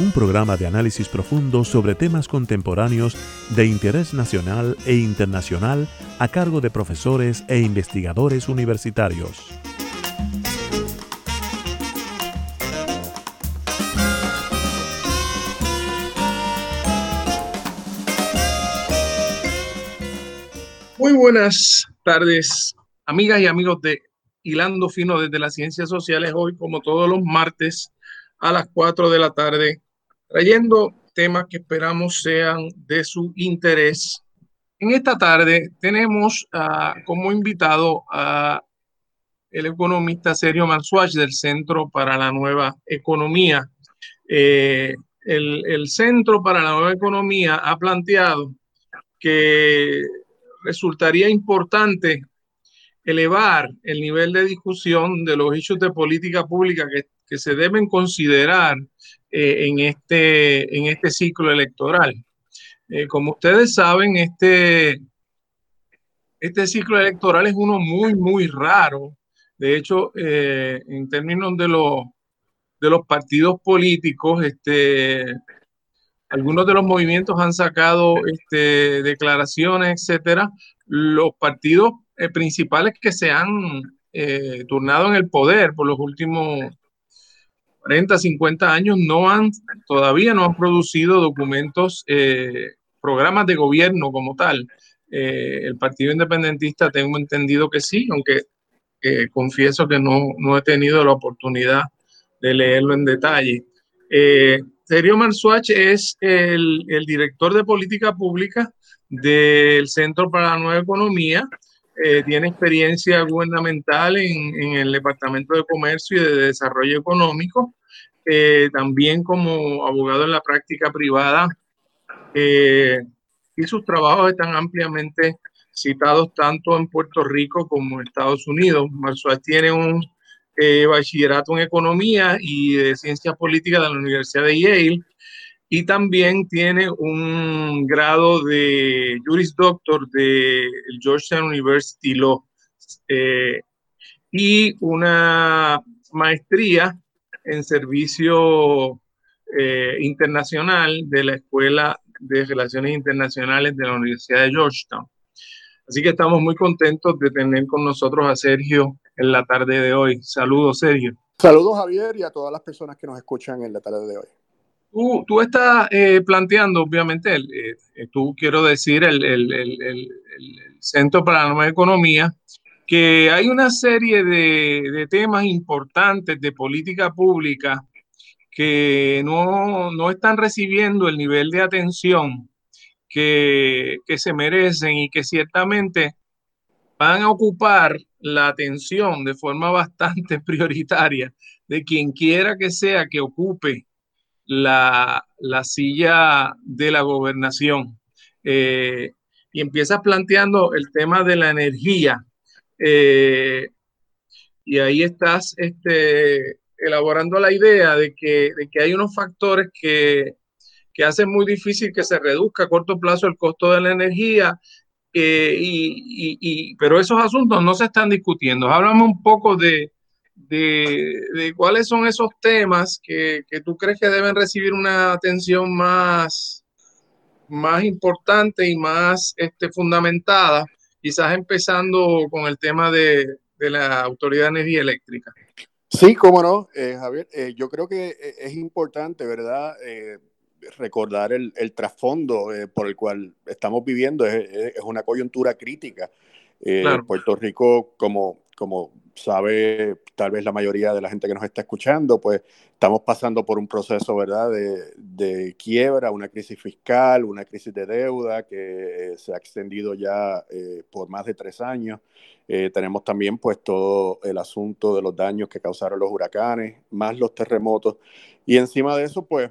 un programa de análisis profundo sobre temas contemporáneos de interés nacional e internacional a cargo de profesores e investigadores universitarios. Muy buenas tardes, amigas y amigos de Hilando Fino desde las Ciencias Sociales, hoy como todos los martes a las 4 de la tarde trayendo temas que esperamos sean de su interés. En esta tarde tenemos uh, como invitado a economista Sergio Mansuach del Centro para la Nueva Economía. Eh, el, el Centro para la Nueva Economía ha planteado que resultaría importante elevar el nivel de discusión de los hechos de política pública que, que se deben considerar eh, en, este, en este ciclo electoral. Eh, como ustedes saben, este, este ciclo electoral es uno muy, muy raro. De hecho, eh, en términos de, los de los partidos políticos, este, algunos de los movimientos han sacado este, declaraciones, etcétera. Los partidos principales que se han turnado en el poder por los últimos 40, 50 años no han, todavía no han producido documentos, eh, programas de gobierno como tal. Eh, el Partido Independentista tengo entendido que sí, aunque eh, confieso que no, no, he tenido la oportunidad de leerlo en detalle. Sergio Marsuach es el, director de política pública del Centro para la Nueva Economía. Tiene experiencia gubernamental en, en, el Departamento de Comercio y de Desarrollo Económico eh, también como abogado en la práctica privada, eh, y sus trabajos están ampliamente citados tanto en Puerto Rico como en Estados Unidos. Marzuaz tiene un eh, bachillerato en economía y de ciencias políticas de la Universidad de Yale y también tiene un grado de Juris Doctor de Georgetown University Law y una maestría en servicio eh, internacional de la Escuela de Relaciones Internacionales de la Universidad de Georgetown. Así que estamos muy contentos de tener con nosotros a Sergio en la tarde de hoy. Saludos, Sergio. Saludos, Javier, y a todas las personas que nos escuchan en la tarde de hoy. Tú, estás eh, planteando, obviamente, el, eh, tú quiero decir, el, Centro para la Nueva Economía, que hay una serie de, temas importantes de política pública que no, están recibiendo el nivel de atención que, se merecen y que ciertamente van a ocupar la atención de forma bastante prioritaria de quien quiera que sea que ocupe la, silla de la gobernación. Eh, y empiezas planteando el tema de la energía eh, y ahí estás este, elaborando la idea de que, de que hay unos factores que, que, hacen muy difícil que se reduzca a corto plazo el costo de la energía, eh, y, y, pero esos asuntos no se están discutiendo. Háblame un poco de, de, de cuáles son esos temas que, que, tú crees que deben recibir una atención más, más importante y más este, fundamentada quizás empezando con el tema de, de la Autoridad de Energía Eléctrica. Sí, cómo no, eh, Javier. Eh, yo creo que eh, es importante, ¿verdad? recordar el, el trasfondo por el cual estamos viviendo. Es, es una coyuntura crítica. Claro. Puerto Rico, como, como sabe tal vez la mayoría de la gente que nos está escuchando, pues estamos pasando por un proceso, ¿verdad?, de, de quiebra, una crisis fiscal, una crisis de deuda que se ha extendido ya eh, por más de tres años. Eh, tenemos también pues todo el asunto de los daños que causaron los huracanes, más los terremotos. Y encima de eso, pues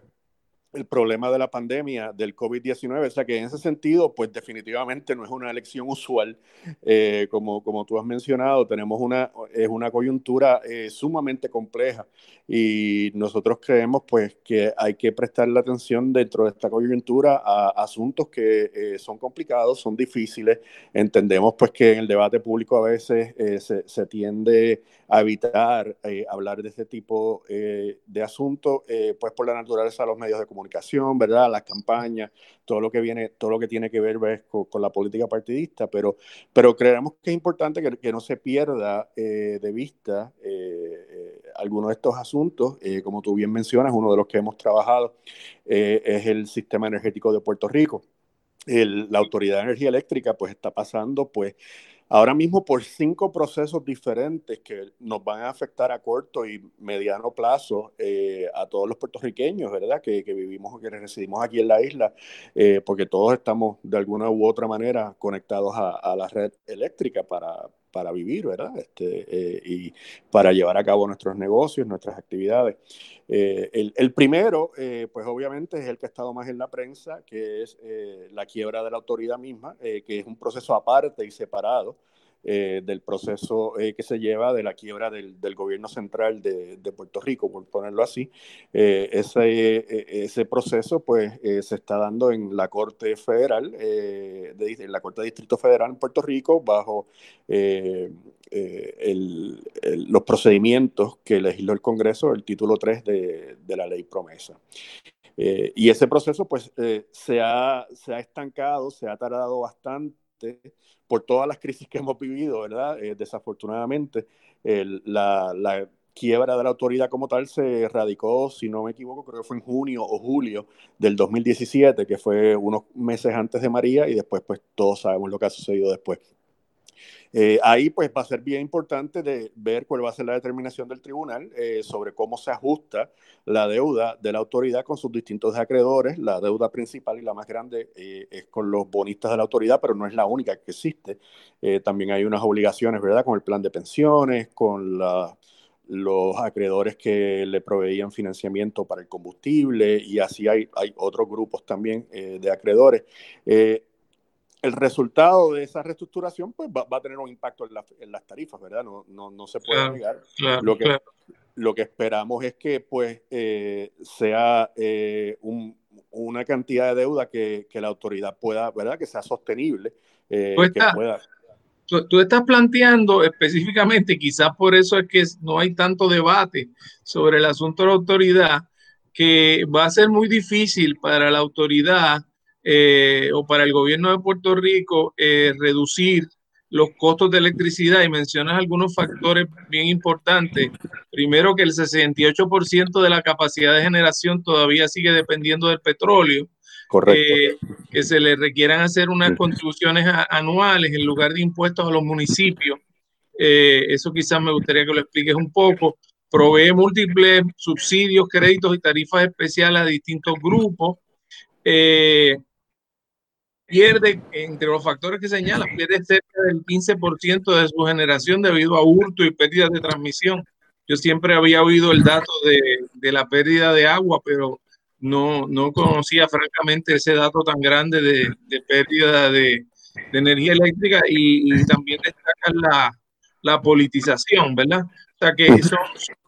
el problema de la pandemia del COVID-19. O sea que en ese sentido, pues definitivamente no es una elección usual. Eh, como, como tú has mencionado, tenemos una, es una coyuntura eh, sumamente compleja y nosotros creemos pues que hay que prestarle atención dentro de esta coyuntura a asuntos que eh, son complicados, son difíciles. Entendemos pues que en el debate público a veces se, se, tiende a evitar hablar de este tipo de asuntos, pues por la naturaleza de los medios de comunicación comunicación, ¿verdad? Las campañas, todo lo que viene, todo lo que tiene que ver con, la política partidista, pero, pero creemos que es importante que, no se pierda eh, de vista eh, eh, algunos de estos asuntos. como tú bien mencionas, uno de los que hemos trabajado es el sistema energético de Puerto Rico. la Autoridad de Energía Eléctrica pues está pasando pues ahora mismo por cinco procesos diferentes que nos van a afectar a corto y mediano plazo eh, a todos los puertorriqueños, ¿verdad? Que, vivimos, que residimos aquí en la isla, eh, porque todos estamos de alguna u otra manera conectados a la red eléctrica para, para vivir, ¿verdad? Este, eh, y para llevar a cabo nuestros negocios, nuestras actividades. Eh, el, primero, eh, pues obviamente es el que ha estado más en la prensa, que es la quiebra de la autoridad misma, que es un proceso aparte y separado eh, del proceso eh, que se lleva de la quiebra del, gobierno central de, Puerto Rico, por ponerlo así. Eh, ese, proceso pues se está dando en la Corte Federal, de, en la Corte Distrito Federal en Puerto Rico, bajo los procedimientos que legisló el Congreso, el título 3 de, la ley promesa. y ese proceso pues se ha estancado, se ha tardado bastante por todas las crisis que hemos vivido, ¿verdad? Eh, desafortunadamente, la, la, quiebra de la autoridad como tal se radicó, si no me equivoco, creo que fue en junio o julio del 2017, que fue unos meses antes de María, y después, pues todos sabemos lo que ha sucedido después. Eh, ahí pues va a ser bien importante de ver cuál va a ser la determinación del tribunal eh, sobre cómo se ajusta la deuda de la autoridad con sus distintos acreedores. La deuda principal y la más grande eh, es con los bonistas de la autoridad, pero no es la única que existe. también hay unas obligaciones, ¿verdad? Con el plan de pensiones, con los acreedores que le proveían financiamiento para el combustible y así hay, hay otros grupos también de acreedores el resultado de esa reestructuración pues va, a tener un impacto en, las tarifas, ¿verdad? No, no, no se puede negar. lo, que, lo que esperamos es que pues eh, sea eh, una cantidad de deuda que, la autoridad pueda, ¿verdad? Que sea sostenible. Eh, que pueda... tú, estás planteando específicamente, quizás por eso es que no hay tanto debate sobre el asunto de la autoridad, que va a ser muy difícil para la autoridad eh, o para el gobierno de Puerto Rico eh, reducir los costos de electricidad y mencionas algunos factores bien importantes. Primero que el 68% de la capacidad de generación todavía sigue dependiendo del petróleo. Correcto. Eh, que se le requieran hacer unas contribuciones anuales en lugar de impuestos a los municipios. eso quizás me gustaría que lo expliques un poco. Provee múltiples subsidios, créditos y tarifas especiales a distintos grupos. Eh, pierde, entre los factores que señala, pierde cerca del 15% de su generación debido a hurto y pérdidas de transmisión. Yo siempre había oído el dato de, de la pérdida de agua, pero no, no conocía francamente ese dato tan grande de, de pérdida de, de, energía eléctrica y, y también destaca la, la, politización, ¿verdad? O sea que son,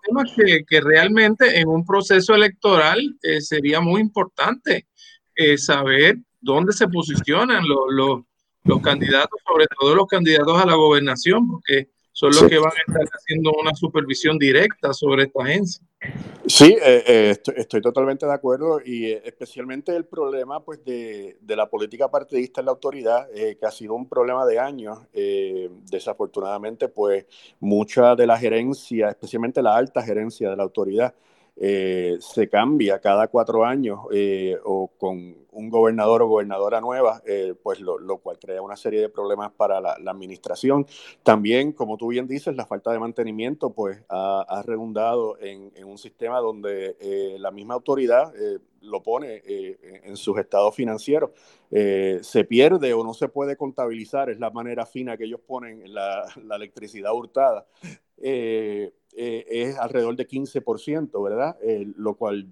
temas que, que, realmente en un proceso electoral eh, sería muy importante eh, saber dónde se posicionan los, los, los, candidatos, sobre todo los candidatos a la gobernación, porque son los que van a estar haciendo una supervisión directa sobre esta agencia. Sí, eh, eh, estoy, totalmente de acuerdo y eh, especialmente el problema pues, de, de, la política partidista en la autoridad, que ha sido un problema de años. desafortunadamente, pues mucha de la gerencia, especialmente la alta gerencia de la autoridad, eh, se cambia cada cuatro años eh, o con un gobernador o gobernadora nueva, eh, pues lo, cual crea una serie de problemas para la, administración. También, como tú bien dices, la falta de mantenimiento pues ha, redundado en, un sistema donde la misma autoridad lo pone en sus estados financieros. se pierde o no se puede contabilizar, es la manera fina que ellos ponen la electricidad hurtada. Eh, es alrededor de 15%, ¿verdad? Eh, lo cual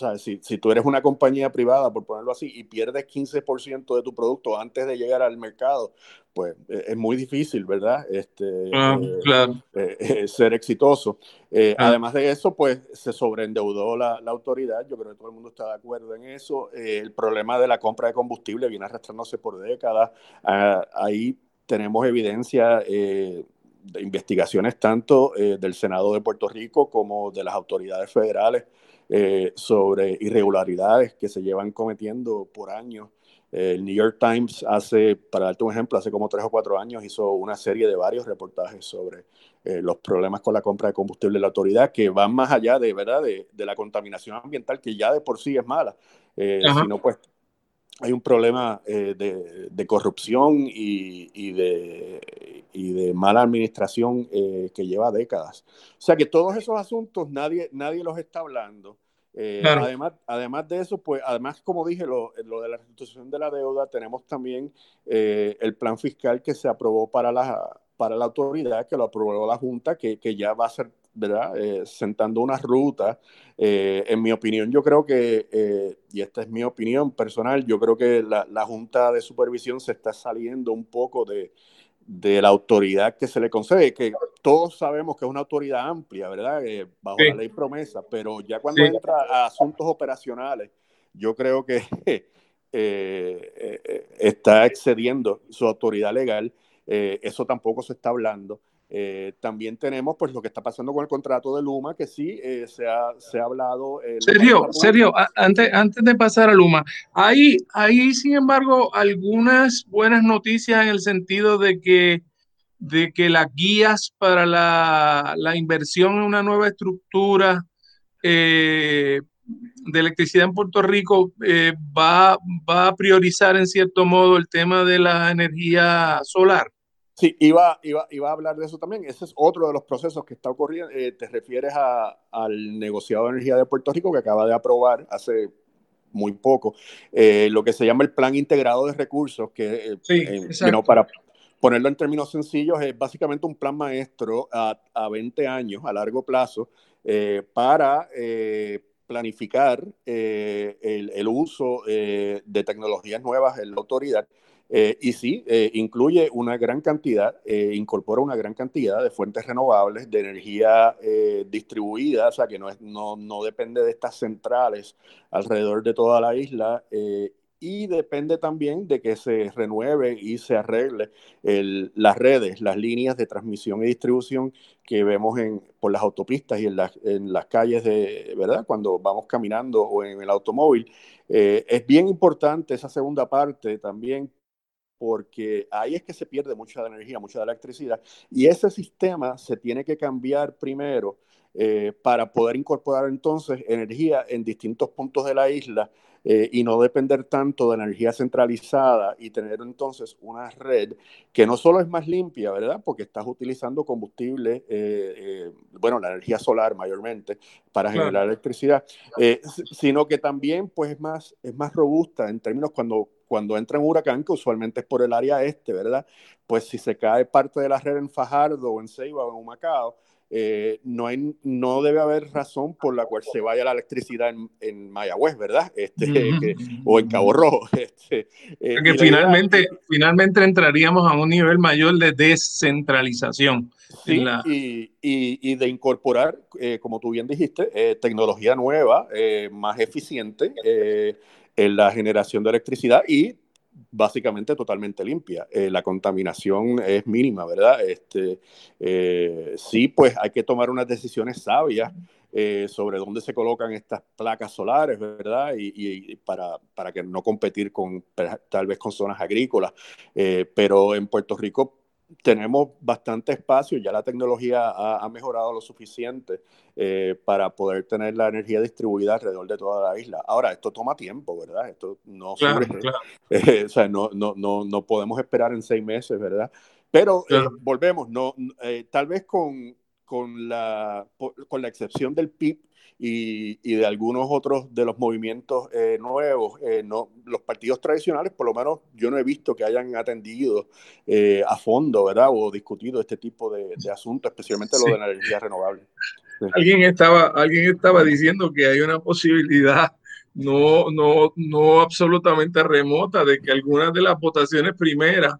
sea, si, si, tú eres una compañía privada, por ponerlo así, y pierdes 15% de tu producto antes de llegar al mercado, pues e, es muy difícil, ¿verdad? Este, ah, eh, claro. Eh, ser exitoso. Ah. Además de eso, pues se sobreendeudó la, la, autoridad, yo creo que todo el mundo está de acuerdo en eso. el problema de la compra de combustible viene arrastrándose por décadas. Ah, ahí tenemos evidencia de investigaciones tanto eh, del Senado de Puerto Rico como de las autoridades federales eh, sobre irregularidades que se llevan cometiendo por años. Eh, el New York Times hace, para darte un ejemplo, hace como tres o cuatro años hizo una serie de varios reportajes sobre los problemas con la compra de combustible de la autoridad que van más allá de, ¿verdad? de, de la contaminación ambiental que ya de por sí es mala, sino pues hay un problema eh, de, corrupción y, de, de, mala administración eh, que lleva décadas. O sea que todos esos asuntos nadie, nadie los está hablando. Eh, además, además de eso, pues, además, como dije, lo, lo de la restitución de la deuda, tenemos también el plan fiscal que se aprobó para la, para la autoridad, que lo aprobó la Junta, que, que ya va a ser ¿verdad? Eh, sentando una ruta. Eh, en mi opinión, yo creo que, eh, y esta es mi opinión personal, yo creo que la, la, Junta de Supervisión se está saliendo un poco de, de, la autoridad que se le concede, que todos sabemos que es una autoridad amplia, ¿verdad? bajo la ley promesa, pero ya cuando entra a asuntos operacionales, yo creo que está excediendo su autoridad legal. eso tampoco se está hablando. Eh, también tenemos pues lo que está pasando con el contrato de Luma, que sí eh, se, ha, se, ha, hablado. Eh, Sergio, Sergio, antes, antes de pasar a Luma, hay, hay sin embargo algunas buenas noticias en el sentido de que, de que las guías para la, la inversión en una nueva estructura de electricidad en Puerto Rico va, va a priorizar en cierto modo el tema de la energía solar. Sí, iba, iba, iba a hablar de eso también. Ese es otro de los procesos que está ocurriendo. Eh, te refieres a, al negociado de energía de Puerto Rico que acaba de aprobar hace muy poco eh, lo que se llama el Plan Integrado de Recursos, que eh, para ponerlo en términos sencillos es básicamente un plan maestro a, a 20 años, a largo plazo, para planificar el, el, uso de tecnologías nuevas en la autoridad eh, y sí, eh, incluye una gran cantidad, eh, incorpora una gran cantidad de fuentes renovables, de energía distribuida, o sea, que no, es, no, no, depende de estas centrales alrededor de toda la isla. y depende también de que se renueve y se arregle las redes, las líneas de transmisión y distribución que vemos en, por las autopistas y en las, en las calles de, ¿verdad? Cuando vamos caminando o en el automóvil. es bien importante esa segunda parte también porque ahí es que se pierde mucha energía, mucha electricidad, y ese sistema se tiene que cambiar primero eh, para poder incorporar entonces energía en distintos puntos de la isla eh, y no depender tanto de energía centralizada y tener entonces una red que no solo es más limpia, ¿verdad? Porque estás utilizando combustible, eh, bueno, la energía solar mayormente para generar electricidad, sino que también pues es más, es más robusta en términos cuando cuando entra un huracán, que usualmente es por el área este, ¿verdad? Pues si se cae parte de la red en Fajardo o en Ceiba o en Humacao, eh, no, hay, no debe haber razón por la cual se vaya la electricidad en, en Mayagüez, ¿verdad? Este, o en Cabo Rojo. Este, eh, que finalmente, finalmente entraríamos a un nivel mayor de descentralización. Sí, y, y, y, de incorporar, eh, como tú bien dijiste, tecnología nueva, más eficiente en la generación de electricidad y básicamente totalmente limpia. Eh, la contaminación es mínima, ¿verdad? Este, eh, sí, pues hay que tomar unas decisiones sabias eh, sobre dónde se colocan estas placas solares, ¿verdad? Y, para, para, que no competir con tal vez con zonas agrícolas. pero en Puerto Rico tenemos bastante espacio, ya la tecnología ha, mejorado lo suficiente eh, para poder tener la energía distribuida alrededor de toda la isla. Ahora, esto toma tiempo, ¿verdad? Esto no eh, o sea, no, no, no, no, podemos esperar en seis meses, ¿verdad? Pero eh, volvemos, no, tal vez con, con, la, con la excepción del PIB, y, de algunos otros de los movimientos eh, nuevos, eh, no, los partidos tradicionales, por lo menos yo no he visto que hayan atendido eh, a fondo, ¿verdad? O discutido este tipo de, asuntos, especialmente lo de la energía renovable. alguien, estaba, alguien estaba diciendo que hay una posibilidad no, no, no absolutamente remota de que algunas de las votaciones primeras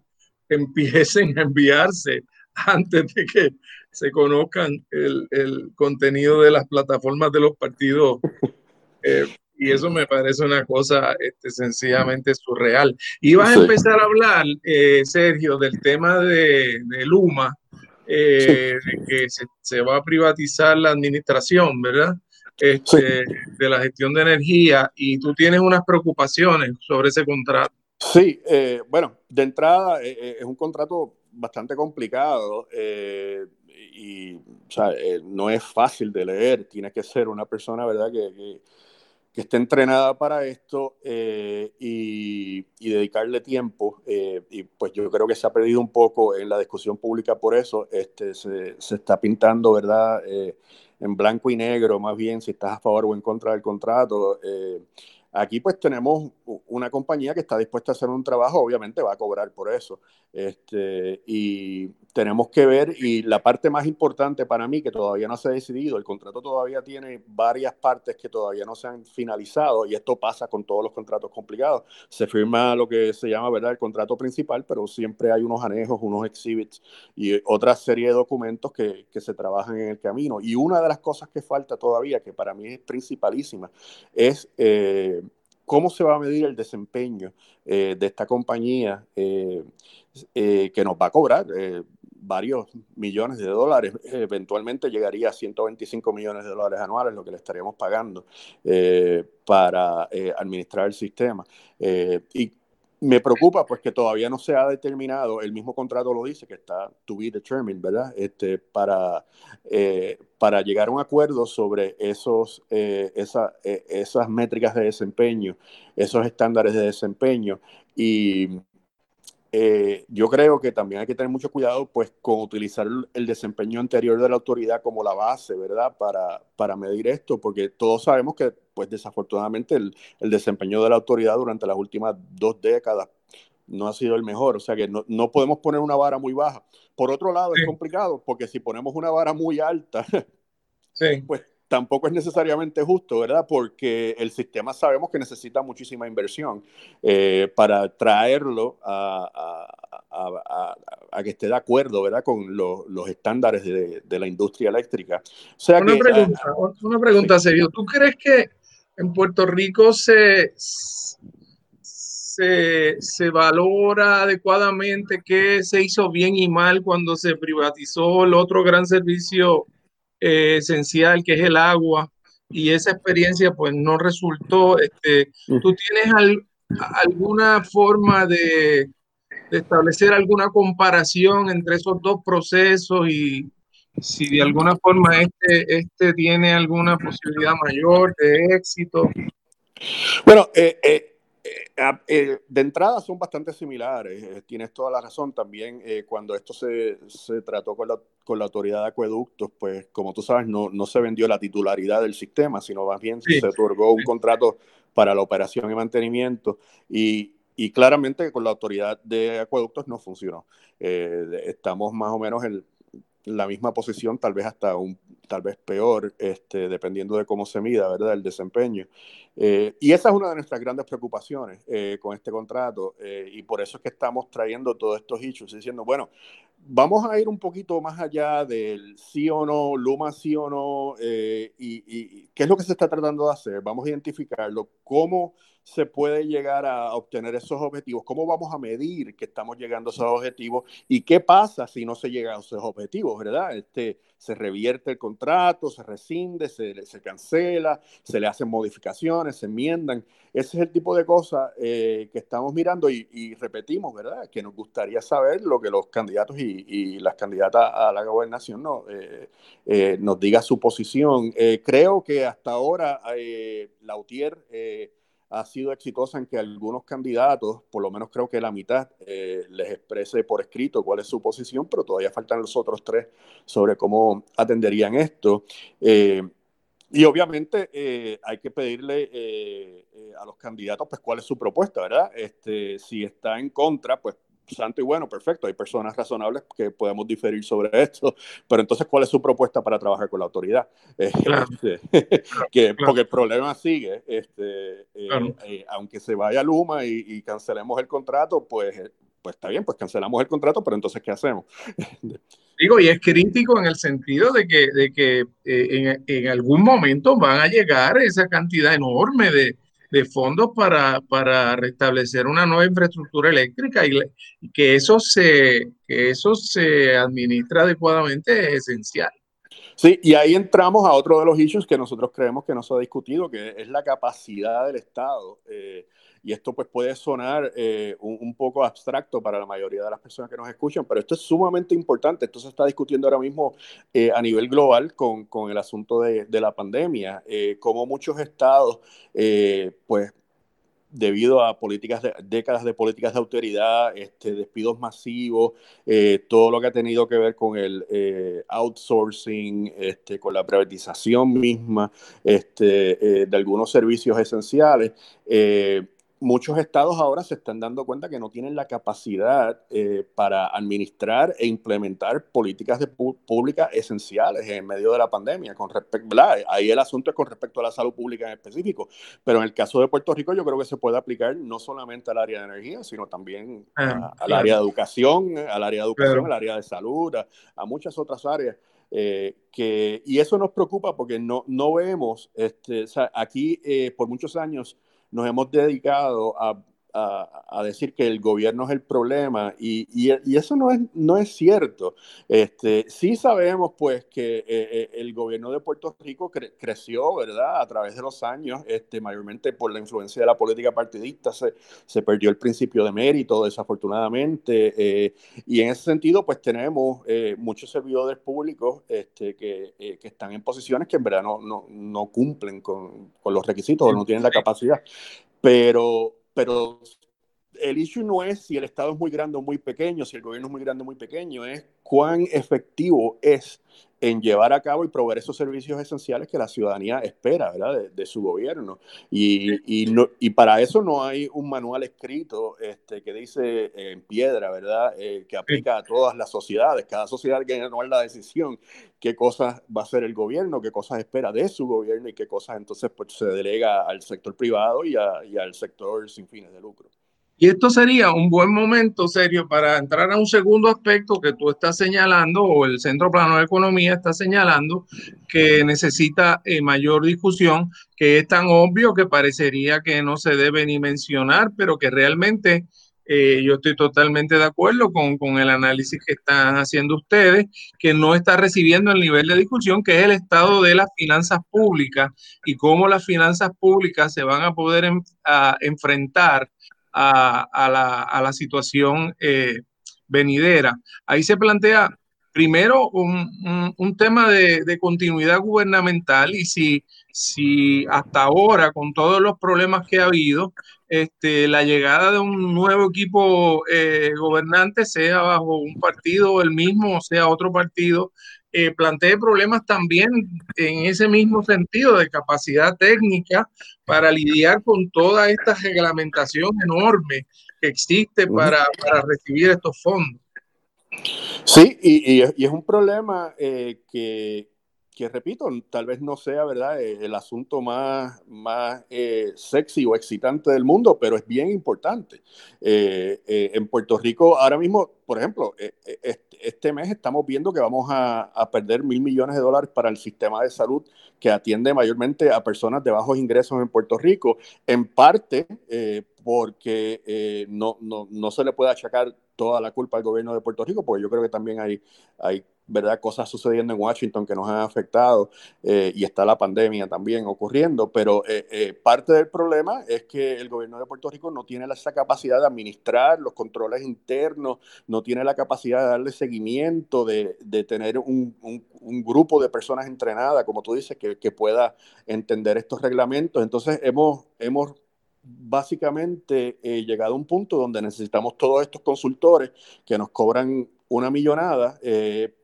empiecen a enviarse antes de que se conozcan el, el contenido de las plataformas de los partidos. Eh, y eso me parece una cosa este, sencillamente surreal. Y vas a empezar a hablar, eh, Sergio, del tema de, de Luma, eh, de que se, se, va a privatizar la administración, ¿verdad? Este, De la gestión de energía, y tú tienes unas preocupaciones sobre ese contrato. Sí, eh, bueno, de entrada es un contrato bastante complicado y o sea, no es fácil de leer. Tiene que ser una persona, ¿verdad?, que, que, que esté entrenada para esto y, y, dedicarle tiempo. y pues yo creo que se ha perdido un poco en la discusión pública por eso. Este, se, se está pintando, ¿verdad?, en blanco y negro, más bien si estás a favor o en contra del contrato. Aquí pues tenemos una compañía que está dispuesta a hacer un trabajo, obviamente va a cobrar por eso. Este, y tenemos que ver, y la parte más importante para mí, que todavía no se ha decidido, el contrato todavía tiene varias partes que todavía no se han finalizado, y esto pasa con todos los contratos complicados. Se firma lo que se llama, ¿verdad?, el contrato principal, pero siempre hay unos anejos, unos exhibits y otra serie de documentos que, que se trabajan en el camino. Y una de las cosas que falta todavía, que para mí es principalísima, es... Eh, cómo se va a medir el desempeño eh, de esta compañía eh, eh, que nos va a cobrar varios millones de dólares, eventualmente llegaría a 125 millones de dólares anuales, lo que le estaríamos pagando para administrar el sistema. Me preocupa pues que todavía no se ha determinado, el mismo contrato lo dice, que está to be determined, ¿verdad? Este, para, eh, para llegar a un acuerdo sobre esos, eh, eh, esas métricas de desempeño, esos estándares de desempeño. Y eh, yo creo que también hay que tener mucho cuidado pues con utilizar el desempeño anterior de la autoridad como la base, ¿verdad? Para, para medir esto, porque todos sabemos que pues desafortunadamente el, el, desempeño de la autoridad durante las últimas dos décadas no ha sido el mejor, o sea que no, no podemos poner una vara muy baja. Por otro lado, sí. es complicado, porque si ponemos una vara muy alta, sí. pues tampoco es necesariamente justo, ¿verdad? Porque el sistema sabemos que necesita muchísima inversión eh, para traerlo a, a, a, a, que esté de acuerdo, ¿verdad? Con lo, los estándares de, de, la industria eléctrica. O sea una, que, pregunta, una pregunta, sí. Sergio. ¿Tú crees que en Puerto Rico se, se, se valora adecuadamente qué se hizo bien y mal cuando se privatizó el otro gran servicio? Eh, esencial que es el agua y esa experiencia pues no resultó. Este, ¿Tú tienes al, alguna forma de, de, establecer alguna comparación entre esos dos procesos y si de alguna forma este, este tiene alguna posibilidad mayor de éxito? Bueno, eh, eh eh, de entrada son bastante similares, eh, tienes toda la razón. También eh, cuando esto se, se trató con la, con la, autoridad de acueductos, pues como tú sabes, no, no, se vendió la titularidad del sistema, sino más bien sí. se otorgó un contrato para la operación y mantenimiento. Y, y claramente con la autoridad de acueductos no funcionó. Eh, estamos más o menos en la misma posición, tal vez hasta un, tal vez peor, este, dependiendo de cómo se mida, ¿verdad?, el desempeño. Eh, y esa es una de nuestras grandes preocupaciones eh, con este contrato, eh, y por eso es que estamos trayendo todos estos issues, diciendo, bueno, vamos a ir un poquito más allá del sí o no, Luma sí o no, y, y, qué es lo que se está tratando de hacer, vamos a identificarlo, cómo se puede llegar a obtener esos objetivos, cómo vamos a medir que estamos llegando a esos objetivos y qué pasa si no se llega a esos objetivos, ¿verdad? Este, se revierte el contrato, se rescinde, se, se cancela, se le hacen modificaciones, se enmiendan. Ese es el tipo de cosas eh, que estamos mirando y, repetimos, ¿verdad? Que nos gustaría saber lo que los candidatos y, las candidatas a la gobernación no, eh, eh, nos diga su posición. Creo que hasta ahora Lautier ha sido exitosa en que algunos candidatos, por lo menos creo que la mitad, eh, les exprese por escrito cuál es su posición, pero todavía faltan los otros tres sobre cómo atenderían esto. Eh, y obviamente eh, hay que pedirle a los candidatos pues cuál es su propuesta, ¿verdad? Este, si está en contra, pues santo y bueno, perfecto, hay personas razonables que podemos diferir sobre esto, pero entonces, ¿cuál es su propuesta para trabajar con la autoridad? Este, que, Porque el problema sigue, este, eh, eh, aunque se vaya Luma y, cancelemos el contrato, pues, eh, pues está bien, pues cancelamos el contrato, pero entonces, ¿qué hacemos? Digo, y es crítico en el sentido de que, de que en, en algún momento van a llegar esa cantidad enorme de, de fondos para, para restablecer una nueva infraestructura eléctrica y, que, eso se, que eso se administra adecuadamente es esencial. Sí, y ahí entramos a otro de los issues que nosotros creemos que no se ha discutido, que es la capacidad del Estado. Eh, y esto pues puede sonar eh, un, poco abstracto para la mayoría de las personas que nos escuchan, pero esto es sumamente importante. Esto se está discutiendo ahora mismo eh, a nivel global con, con el asunto de, de la pandemia, eh, como muchos estados pues debido a políticas de, décadas de políticas de autoridad, este, despidos masivos, todo lo que ha tenido que ver con el outsourcing, este, con la privatización misma este, de algunos servicios esenciales, muchos estados ahora se están dando cuenta que no tienen la capacidad eh, para administrar e implementar políticas de públicas esenciales en medio de la pandemia. Con respecto, Ahí el asunto es con respecto a la salud pública en específico, pero en el caso de Puerto Rico yo creo que se puede aplicar no solamente al área de energía, sino también ah, al área de educación, al área de educación, al área de salud, a, muchas otras áreas. Eh, que, y eso nos preocupa porque no, no vemos, este, aquí eh, por muchos años nos hemos dedicado a, decir que el gobierno es el problema y, eso no es, no es cierto. Este, sí sabemos pues que eh, eh, el gobierno de Puerto Rico creció, ¿verdad? A través de los años, este, mayormente por la influencia de la política partidista, se, se perdió el principio de mérito, desafortunadamente. Eh, y en ese sentido pues tenemos muchos servidores públicos este, que, que, están en posiciones que en verdad no, no, no cumplen con, con los requisitos o no tienen la capacidad. Pero, pero el issue no es si el Estado es muy grande o muy pequeño, si el gobierno es muy grande o muy pequeño, es cuán efectivo es en llevar a cabo y proveer esos servicios esenciales que la ciudadanía espera ¿verdad? De, su gobierno. Y, y, no, y, para eso no hay un manual escrito este, que dice en piedra, ¿verdad? Eh, que aplica a todas las sociedades. Cada sociedad tiene que tomar la decisión qué cosas va a hacer el gobierno, qué cosas espera de su gobierno y qué cosas entonces pues, se delega al sector privado y, y al sector sin fines de lucro. Y esto sería un buen momento, serio, para entrar a un segundo aspecto que tú estás señalando, o el Centro Plano de Economía está señalando, que necesita eh, mayor discusión, que es tan obvio que parecería que no se debe ni mencionar, pero que realmente eh, yo estoy totalmente de acuerdo con, con, el análisis que están haciendo ustedes, que no está recibiendo el nivel de discusión, que es el estado de las finanzas públicas y cómo las finanzas públicas se van a poder enfrentar a, la, situación eh, venidera. Ahí se plantea primero un, tema de, continuidad gubernamental y si, si hasta ahora, con todos los problemas que ha habido, este, la llegada de un nuevo equipo eh, gobernante, sea bajo un partido el mismo o sea otro partido, eh, plantee problemas también en ese mismo sentido de capacidad técnica para lidiar con toda esta reglamentación enorme que existe para, para recibir estos fondos. Sí, y, y, es un problema eh, que, que repito, tal vez no sea, ¿verdad?, eh, el asunto más, más eh, sexy o excitante del mundo, pero es bien importante. Eh, en Puerto Rico, ahora mismo, por ejemplo, este mes estamos viendo que vamos a, a, perder mil millones de dólares para el sistema de salud que atiende mayormente a personas de bajos ingresos en Puerto Rico, en parte porque no, no, no se le puede achacar toda la culpa al gobierno de Puerto Rico, porque yo creo que también hay, hay ¿verdad? Cosas sucediendo en Washington que nos han afectado eh, y está la pandemia también ocurriendo, pero eh, eh, parte del problema es que el gobierno de Puerto Rico no tiene esa capacidad de administrar los controles internos, no tiene la capacidad de darle seguimiento, de, de tener un, un, grupo de personas entrenadas, como tú dices, que, que pueda entender estos reglamentos. Entonces hemos, hemos básicamente llegado a un punto donde necesitamos todos estos consultores que nos cobran una millonada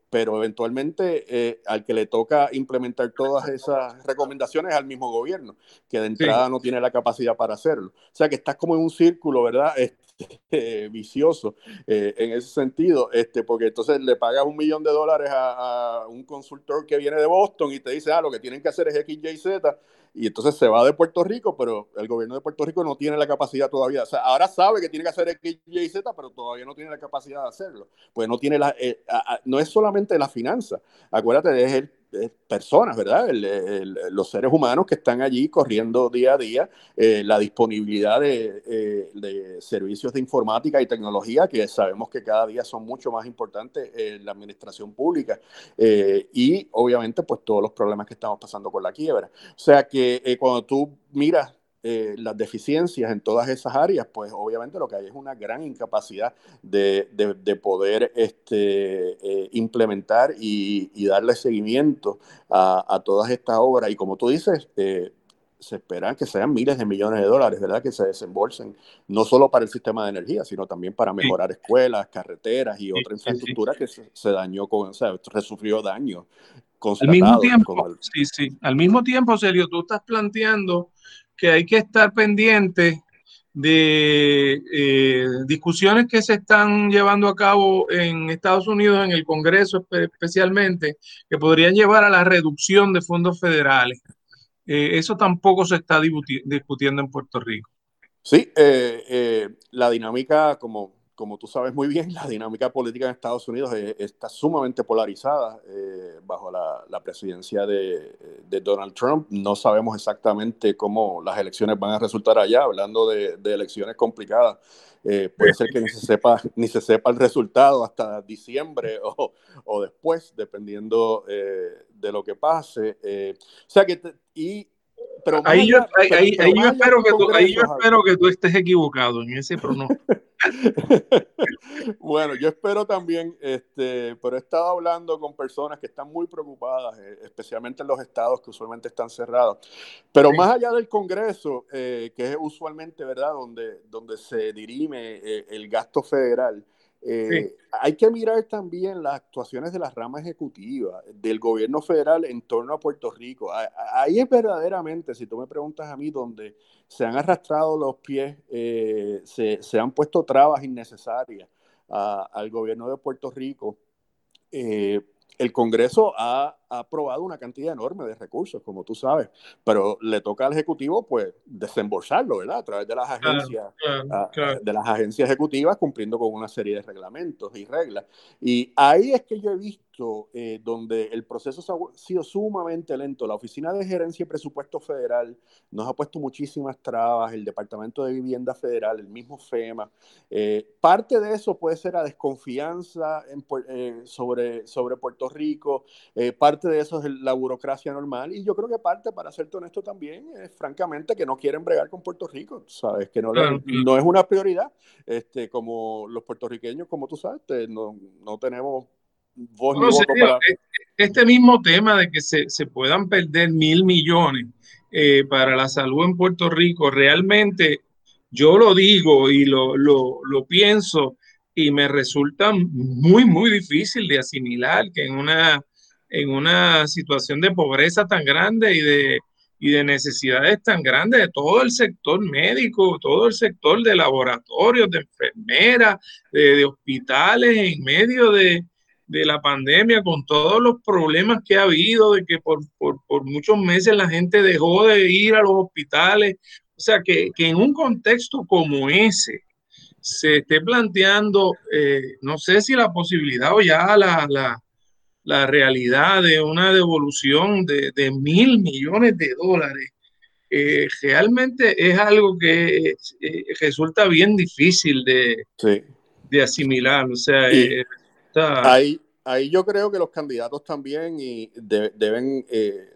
pero eventualmente eh, al que le toca implementar todas esas recomendaciones es al mismo gobierno, que de entrada no tiene la capacidad para hacerlo. O sea que estás como en un círculo, ¿verdad? Este, vicioso eh, en ese sentido, este, porque entonces le pagas un millón de dólares a, a, un consultor que viene de Boston y te dice, ah, lo que tienen que hacer es X, Y, Z, y entonces se va de Puerto Rico, pero el gobierno de Puerto Rico no tiene la capacidad todavía. O sea, ahora sabe que tiene que hacer X, Y, Z, pero todavía no tiene la capacidad de hacerlo. Pues no tiene la, eh, no es solamente la finanza, acuérdate, es el personas, ¿verdad? los seres humanos que están allí corriendo día a día, eh, la disponibilidad eh, de, servicios de informática y tecnología que sabemos que cada día son mucho más importantes en la administración pública eh, y obviamente pues todos los problemas que estamos pasando con la quiebra. O sea que cuando tú miras eh, las deficiencias en todas esas áreas, pues obviamente lo que hay es una gran incapacidad de, de, poder este, eh, implementar y, darle seguimiento a, a, todas estas obras. Y como tú dices, eh, se esperan que sean miles de millones de dólares, ¿verdad? Que se desembolsen, no solo para el sistema de energía, sino también para mejorar escuelas, carreteras y otra infraestructura que se, dañó con, o sea, sufrió daño. Al mismo tiempo, sí, sí. Al mismo tiempo, Sergio, tú estás planteando que hay que estar pendiente de eh, discusiones que se están llevando a cabo en Estados Unidos, en el Congreso especialmente, que podrían llevar a la reducción de fondos federales. Eh, eso tampoco se está discutiendo en Puerto Rico. Sí, eh, la dinámica, como como tú sabes muy bien, la dinámica política en Estados Unidos está sumamente polarizada eh, bajo la, presidencia de, Donald Trump. No sabemos exactamente cómo las elecciones van a resultar allá, hablando de, elecciones complicadas. Eh, puede ser que ni se, sepa, ni se sepa el resultado hasta diciembre o, después, dependiendo eh, de lo que pase. o sea que, y pero ahí, yo, espero que tú, ahí yo espero que tú estés equivocado en ese pronóstico. bueno, yo espero también, este, pero he estado hablando con personas que están muy preocupadas, eh, especialmente en los estados que usualmente están cerrados. Pero más allá del Congreso, eh, que es usualmente, ¿verdad?, donde, donde se dirime eh, el gasto federal. Eh, hay que mirar también las actuaciones de la rama ejecutiva del gobierno federal en torno a Puerto Rico. Ahí es verdaderamente, si tú me preguntas a mí, donde se han arrastrado los pies, eh, se, han puesto trabas innecesarias al gobierno de Puerto Rico. Eh, el Congreso ha, aprobado una cantidad enorme de recursos, como tú sabes, pero le toca al Ejecutivo, pues, desembolsarlo, ¿verdad? A través de las agencias, de las agencias ejecutivas, cumpliendo con una serie de reglamentos y reglas. Y ahí es que yo he visto eh, donde el proceso ha sido sumamente lento. La Oficina de Gerencia y Presupuesto Federal nos ha puesto muchísimas trabas, el Departamento de Vivienda Federal, el mismo FEMA. Eh, parte de eso puede ser la desconfianza eh, sobre, sobre Puerto Rico, parte de eso es la burocracia normal y yo creo que parte, para serte honesto también, es francamente que no quieren bregar con Puerto Rico, ¿sabes? Que no, no es una prioridad. Este, como los puertorriqueños, como tú sabes, no, no tenemos e-, este mismo tema de que se, puedan perder mil millones eh, para la salud en Puerto Rico, realmente yo lo digo y lo, pienso y me resulta muy, muy difícil de asimilar que en una, en una situación de pobreza tan grande y de, y de necesidades tan grandes de todo el sector médico, todo el sector de laboratorios, de enfermeras, de hospitales, en medio de, de la pandemia, con todos los problemas que ha habido, de que por, muchos meses la gente dejó de ir a los hospitales. O sea, que, en un contexto como ese se esté planteando, eh, no sé si la posibilidad o ya la, la, realidad de una devolución de, mil millones de dólares, eh, realmente es algo que eh, resulta bien difícil de, de asimilar. O sea, Ahí, ahí yo creo que los candidatos también y deben, eh,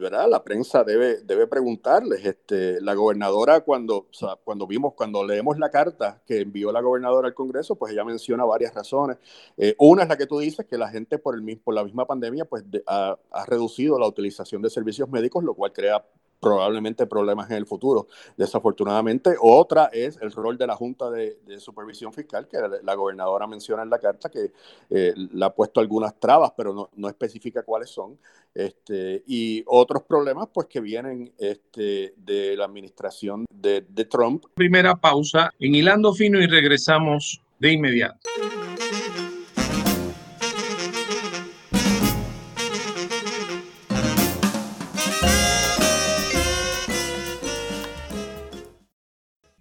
¿verdad? La prensa debe, debe preguntarles. Este, la gobernadora, cuando, cuando vimos, cuando leemos la carta que envió la gobernadora al Congreso, pues ella menciona varias razones. Eh, una es la que tú dices, que la gente por, el, por la misma pandemia, pues ha, ha reducido la utilización de servicios médicos, lo cual crea probablemente problemas en el futuro, desafortunadamente. Otra es el rol de la Junta de, Supervisión Fiscal, que la, gobernadora menciona en la carta que eh, le ha puesto algunas trabas, pero no, no, especifica cuáles son. Este, y otros problemas, pues, que vienen este, de la administración de, de Trump. Primera pausa en Hilando Fino y regresamos de inmediato.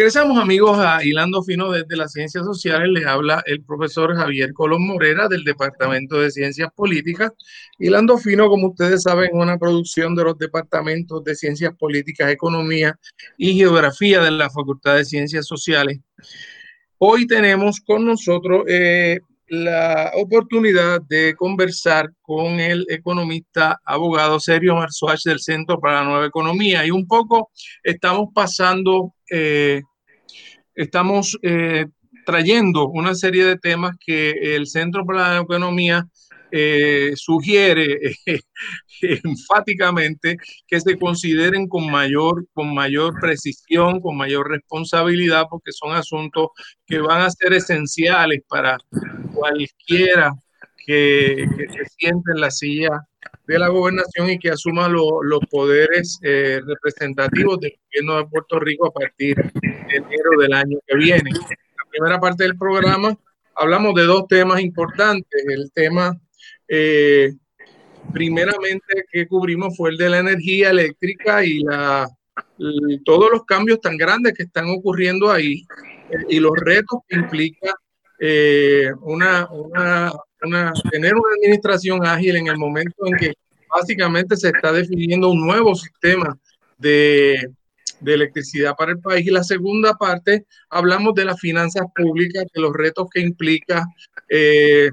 Regresamos amigos a Hilando Fino desde las Ciencias Sociales. Les habla el profesor Javier Colón Morera del Departamento de Ciencias Políticas. Hilando Fino, como ustedes saben, una producción de los departamentos de Ciencias Políticas, Economía y Geografía de la Facultad de Ciencias Sociales. Hoy tenemos con nosotros eh, la oportunidad de conversar con el economista abogado Sergio Marzuach del Centro para la Nueva Economía y un poco estamos pasando eh, estamos eh, trayendo una serie de temas que el Centro para la Economía eh, sugiere enfáticamente que se consideren con mayor, con mayor precisión, con mayor responsabilidad, porque son asuntos que van a ser esenciales para cualquiera que, se siente en la silla de la gobernación y que asuma los poderes eh, representativos del gobierno de Puerto Rico a partir de enero del año que viene. En la primera parte del programa hablamos de dos temas importantes. El tema, eh, primeramente, que cubrimos fue el de la energía eléctrica y la, todos los cambios tan grandes que están ocurriendo ahí eh, y los retos que implica una, una tener una administración ágil en el momento en que básicamente se está definiendo un nuevo sistema de, de electricidad para el país. Y la segunda parte, hablamos de las finanzas públicas, de los retos que implica eh,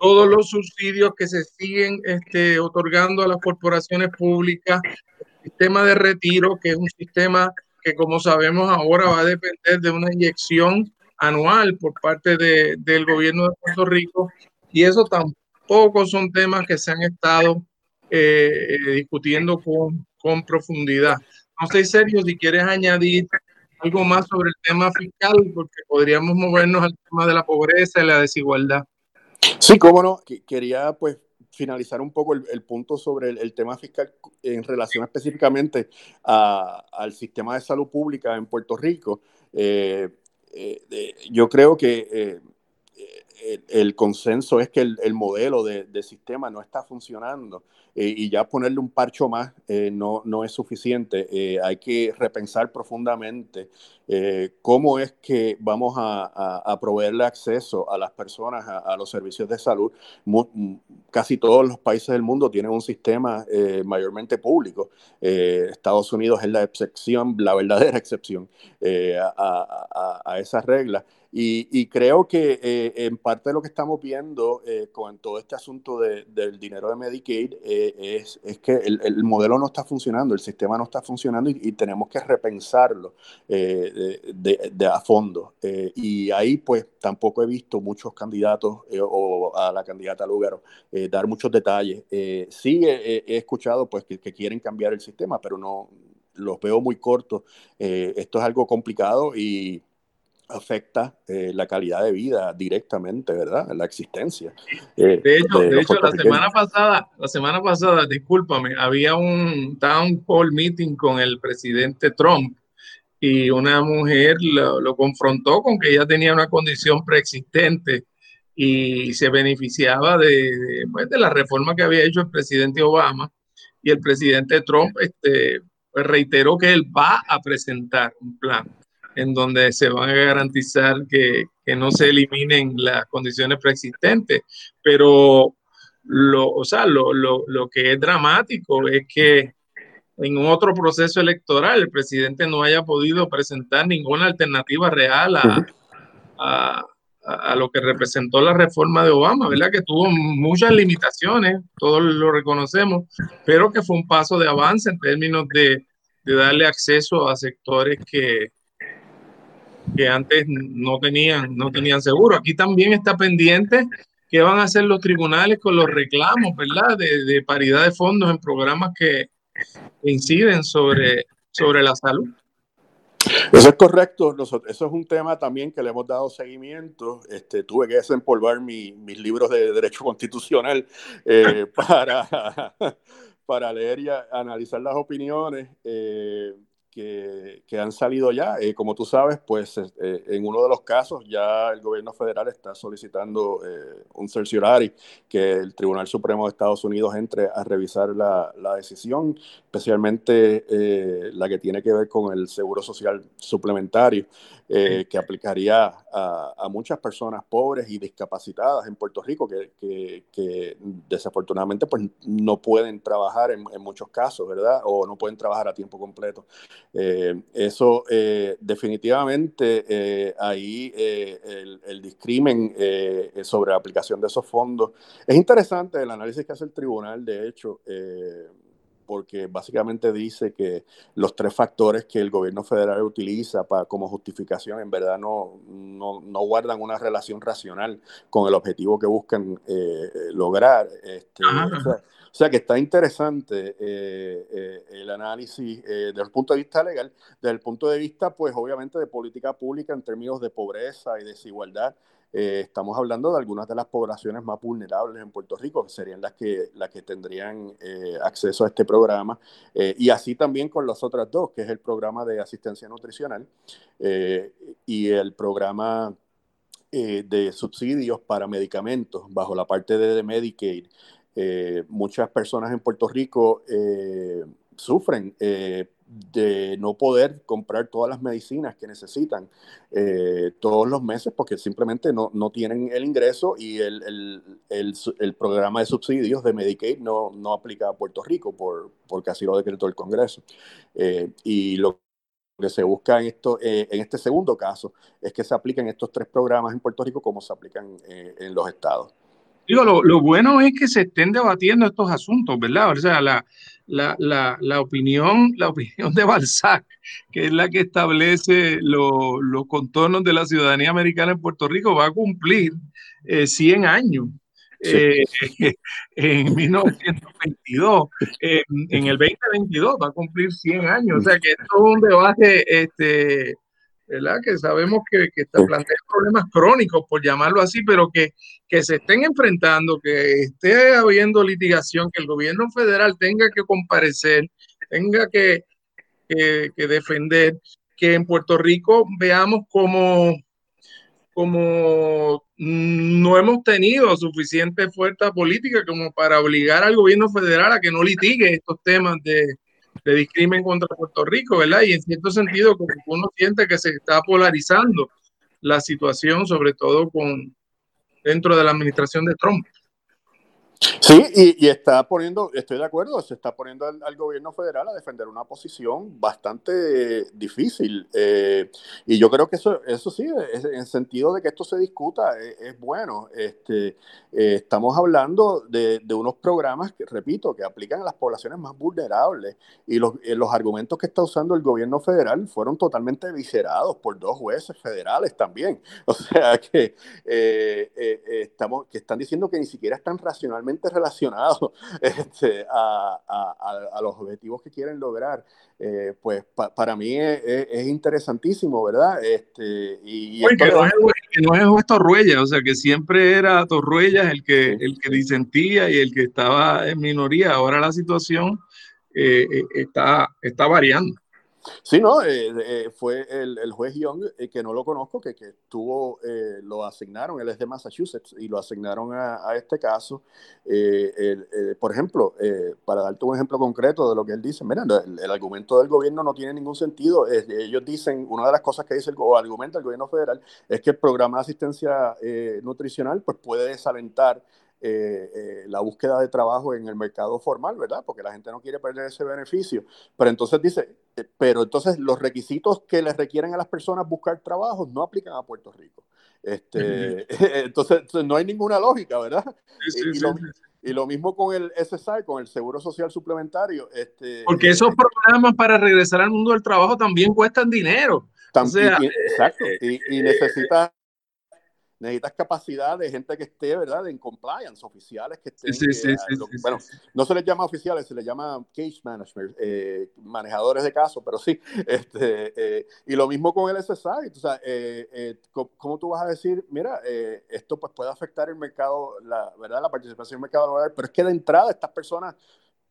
todos los subsidios que se siguen este, otorgando a las corporaciones públicas, el sistema de retiro, que es un sistema que como sabemos ahora va a depender de una inyección anual por parte de, del gobierno de Puerto Rico y eso tampoco son temas que se han estado eh, discutiendo con, con profundidad. No sé, Sergio, si quieres añadir algo más sobre el tema fiscal, porque podríamos movernos al tema de la pobreza y la desigualdad. Sí, cómo no. Quería pues finalizar un poco el, punto sobre el, tema fiscal en relación específicamente al sistema de salud pública en Puerto Rico. Eh, eh, yo creo que eh, el, consenso es que el, modelo de, sistema no está funcionando eh, y ya ponerle un parcho más eh, no, no, es suficiente. Eh, hay que repensar profundamente cómo es que vamos a, proveerle acceso a las personas a, los servicios de salud. casi todos los países del mundo tienen un sistema mayormente público. Estados Unidos es la excepción, la verdadera excepción a, esas reglas. Y, creo que eh, en parte de lo que estamos viendo eh, con todo este asunto del dinero de Medicaid eh, es, es, que el, modelo no está funcionando, el sistema no está funcionando y, tenemos que repensarlo de, a fondo. y ahí pues tampoco he visto muchos candidatos o a la candidata Lugaro dar muchos detalles. sí he, escuchado pues que, que quieren cambiar el sistema, pero no los veo muy cortos. esto es algo complicado y afecta eh, la calidad de vida directamente, ¿verdad? La existencia. Eh, de hecho, de, hecho la semana pasada, la semana pasada, discúlpame, había un town hall meeting con el presidente Trump y una mujer lo, confrontó con que ella tenía una condición preexistente y se beneficiaba de, pues, de la reforma que había hecho el presidente Obama y el presidente Trump este, pues, reiteró que él va a presentar un plan en donde se van a garantizar que, que no se eliminen las condiciones preexistentes. Pero lo, o sea, lo, lo, lo que es dramático es que en otro proceso electoral el presidente no haya podido presentar ninguna alternativa real a, a, a, lo que representó la reforma de Obama, ¿verdad? Que tuvo muchas limitaciones, todos lo reconocemos, pero que fue un paso de avance en términos de, de darle acceso a sectores que, que antes no tenían, no tenían seguro. Aquí también está pendiente qué van a hacer los tribunales con los reclamos, ¿verdad? De, de paridad de fondos en programas que inciden sobre, sobre la salud. Eso es correcto. eso es un tema también que le hemos dado seguimiento. Este, tuve que desempolvar mi, mis libros de Derecho Constitucional eh, para, para leer y analizar las opiniones. Eh, que, que, han salido ya. Eh, como tú sabes, pues eh, en uno de los casos ya el gobierno federal está solicitando eh, un cerciorari que el Tribunal Supremo de Estados Unidos entre a revisar la, la decisión, especialmente la que tiene que ver con el seguro social suplementario. Eh, que aplicaría a, a, muchas personas pobres y discapacitadas en Puerto Rico que, que, que desafortunadamente pues, no pueden trabajar en, en, muchos casos, ¿verdad? O no pueden trabajar a tiempo completo. Eh, eso eh, definitivamente ahí el, el, discrimen sobre la aplicación de esos fondos. Es interesante el análisis que hace el tribunal, de hecho porque básicamente dice que los tres factores que el gobierno federal utiliza para, como justificación en verdad no, no, no guardan una relación racional con el objetivo que buscan eh, lograr. Este, o, sea, o, sea, que está interesante eh, eh, el análisis eh, desde el punto de vista legal, desde el punto de vista, pues obviamente de política pública en términos de pobreza y desigualdad. Eh, estamos hablando de algunas de las poblaciones más vulnerables en Puerto Rico, que serían las que, las que tendrían eh, acceso a este programa, eh, y así también con las otras dos, que es el programa de asistencia nutricional y el programa de subsidios para medicamentos bajo la parte de Medicaid. muchas personas en Puerto Rico sufren de no poder comprar todas las medicinas que necesitan eh, todos los meses porque simplemente no, no tienen el ingreso y el, el, el, programa de subsidios de Medicaid no, no aplica a Puerto Rico por, porque así lo decretó el Congreso. Eh, y lo que se busca en, esto, eh, en este segundo caso es que se apliquen estos tres programas en Puerto Rico como se aplican en los estados. Digo, lo, lo, bueno es que se estén debatiendo estos asuntos, ¿verdad? O sea, la, la, la, la, opinión, la opinión de Balzac, que es la que establece los lo contornos de la ciudadanía americana en Puerto Rico, va a cumplir eh, 100 años. Sí. Eh, en 1922, eh, en el 2022 va a cumplir 100 años, o sea que esto es un debate este, ¿verdad? Que sabemos que, que está planteando problemas crónicos, por llamarlo así, pero que, que se estén enfrentando, que esté habiendo litigación, que el gobierno federal tenga que comparecer, tenga que, que, que defender, que en Puerto Rico veamos como, como no hemos tenido suficiente fuerza política como para obligar al gobierno federal a que no litigue estos temas de, de discrimen contra Puerto Rico, ¿verdad? Y en cierto sentido, como uno siente que se está polarizando la situación, sobre todo con dentro de la administración de Trump. Sí, y, está poniendo, estoy de acuerdo, se está poniendo al, gobierno federal a defender una posición bastante difícil. Eh, y yo creo que eso, eso sí, es, en sentido de que esto se discuta, es, es bueno. Este, eh, estamos hablando de, de, unos programas que, repito, que aplican a las poblaciones más vulnerables. Y los, eh, los argumentos que está usando el gobierno federal fueron totalmente viscerados por dos jueces federales también. O sea que, estamos, que están diciendo que ni siquiera están racionalmente relacionado este, a, a, a, los objetivos que quieren lograr. Eh, pues pa, para mí es, es, interesantísimo, ¿verdad? Este, y, Oye, que, no es, que no es Torruella, o sea, que siempre era Torruella el que, el que disentía y el que estaba en minoría. Ahora la situación eh, eh está, está variando. Sí, no, eh, eh, fue el, el, juez Young, eh, que no lo conozco, que, que tuvo, eh, lo asignaron, él es de Massachusetts, y lo asignaron a, a este caso. Eh, el, por ejemplo, para darte un ejemplo concreto de lo que él dice, mira, el, el argumento del gobierno no tiene ningún sentido. ellos dicen, una de las cosas que dice el, o argumenta el gobierno federal es que el programa de asistencia nutricional pues puede desalentar la búsqueda de trabajo en el mercado formal, ¿verdad? Porque la gente no quiere perder ese beneficio. Pero entonces dice, pero entonces los requisitos que le requieren a las personas buscar trabajo no aplican a Puerto Rico. Este, entonces, no hay ninguna lógica, ¿verdad? y, lo, mismo con el SSI, con el Seguro Social Suplementario. Este, Porque esos programas para regresar al mundo del trabajo también cuestan dinero. También, exacto. Y, y necesitas necesitas capacidad de gente que esté, ¿verdad?, en compliance, oficiales que estén. Sí, sí, sí, bueno, no se les llama oficiales, se les llama case management, eh, manejadores de casos, pero sí. Este, eh, y lo mismo con el SSI. O sea, eh, ¿cómo, tú vas a decir, mira, esto pues puede afectar el mercado, la, ¿verdad?, la participación en el mercado laboral, pero es que de entrada estas personas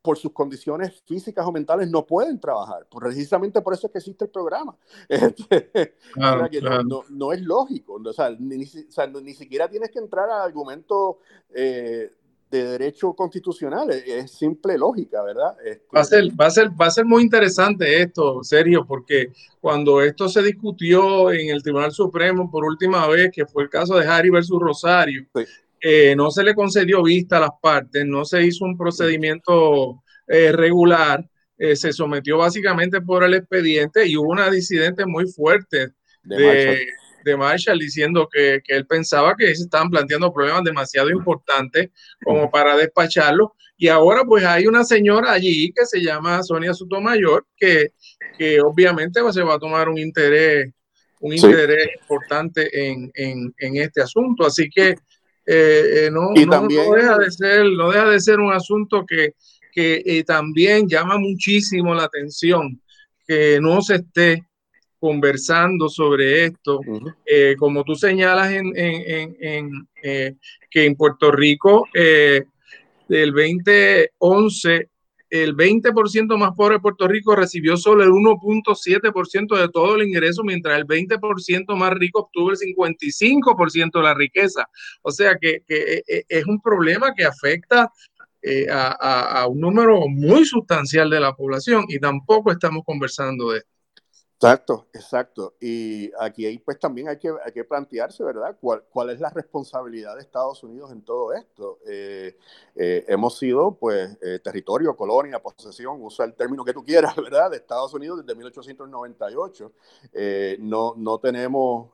por sus condiciones físicas o mentales no pueden trabajar. Precisamente por eso es que existe el programa. Este, no, es lógico. O sea, ni, siquiera tienes que entrar al argumento eh, de derecho constitucional. Es, simple lógica, ¿verdad? Este, va, a ser, va, a ser, va a ser muy interesante esto, Sergio, porque cuando esto se discutió en el Tribunal Supremo por última vez, que fue el caso de Harry versus Rosario, eh, no se le concedió vista a las partes, no se hizo un procedimiento eh, regular, eh, se sometió básicamente por el expediente y hubo una disidente muy fuerte de, Marshall. diciendo que, él pensaba que se estaban planteando problemas demasiado importantes como para despacharlo. Y ahora pues hay una señora allí que se llama Sonia Sotomayor, que, que obviamente pues, se va a tomar un interés un interés importante en, en, este asunto. Así que eh, eh, no, deja de ser, no deja de ser un asunto que, que eh, también llama muchísimo la atención que no se esté conversando sobre esto. como tú señalas en, en, en, que en Puerto Rico del 2011 el 20% más pobre de Puerto Rico recibió solo el 1.7% de todo el ingreso, mientras el 20% más rico obtuvo el 55% de la riqueza. O sea que, que, e, es un problema que afecta eh, a, a, un número muy sustancial de la población y tampoco estamos conversando de esto. Exacto, exacto. Y aquí pues también hay que, hay que plantearse, ¿verdad? ¿Cuál, ¿Cuál es la responsabilidad de Estados Unidos en todo esto? Eh, eh, hemos sido, pues, eh, territorio, colonia, posesión, usa el término que tú quieras, ¿verdad? De Estados Unidos desde 1898. no, no tenemos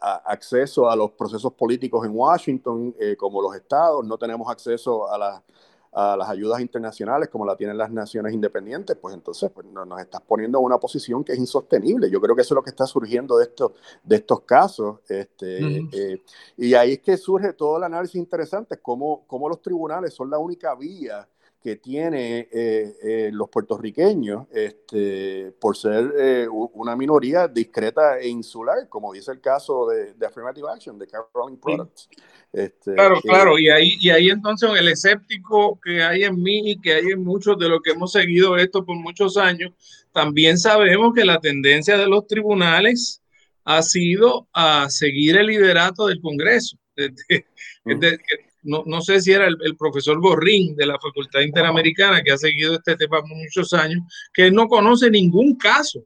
acceso a los procesos políticos en Washington como los estados, no tenemos acceso a la a las ayudas internacionales como la tienen las naciones independientes, pues entonces pues, nos estás poniendo en una posición que es insostenible. Yo creo que eso es lo que está surgiendo de, estos de estos casos. Este, eh, y ahí es que surge todo el análisis interesante, cómo, cómo los tribunales son la única vía que tiene eh, eh, los puertorriqueños este, por ser eh, una minoría discreta e insular, como dice el caso de, Affirmative Action, de Caroline Products. Este, claro, claro, y ahí, y ahí entonces el escéptico que hay en mí y que hay en muchos de los que hemos seguido esto por muchos años, también sabemos que la tendencia de los tribunales ha sido a seguir el liderato del Congreso. Desde, no, no sé si era el, profesor Gorrín de la Facultad Interamericana que ha seguido este tema por muchos años, que no conoce ningún caso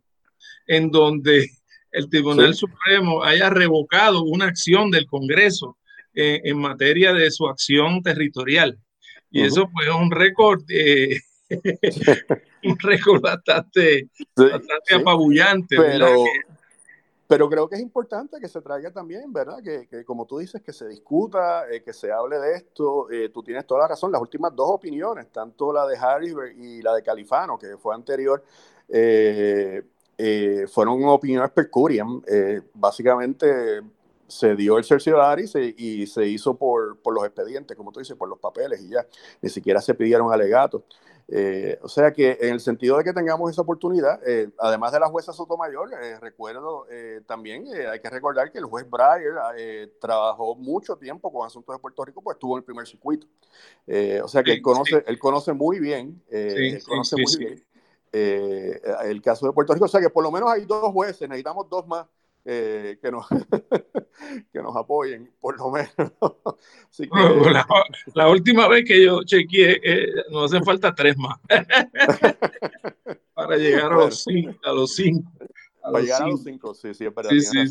en donde el Tribunal Supremo haya revocado una acción del Congreso eh, en materia de su acción territorial. Y eso fue un récord, eh, un récord bastante, bastante apabullante. Pero, pero creo que es importante que se traiga también, ¿verdad? Que, que como tú dices, que se discuta, eh, que se hable de esto. Eh, tú tienes toda la razón. Las últimas dos opiniones, tanto la de Harris y la de Califano, que fue anterior, eh, fueron opiniones per curiam. básicamente se dio el cerciorario y, y se hizo por, por los expedientes, como tú dices, por los papeles y ya. Ni siquiera se pidieron alegatos. Eh, o sea que en el sentido de que tengamos esa oportunidad, eh, además de la jueza Sotomayor, eh, recuerdo también, hay que recordar que el juez Breyer trabajó mucho tiempo con asuntos de Puerto Rico, pues estuvo en el primer circuito. o sea que él, conoce, él conoce muy bien, conoce muy bien el caso de Puerto Rico. O sea que por lo menos hay dos jueces, necesitamos dos más eh, que, nos, que nos apoyen, por lo menos. la, última vez que yo chequeé, eh, nos hacen falta tres más para llegar a los cinco. A los cinco. para llegar a los cinco, sí, sí, es verdad, sí, sí,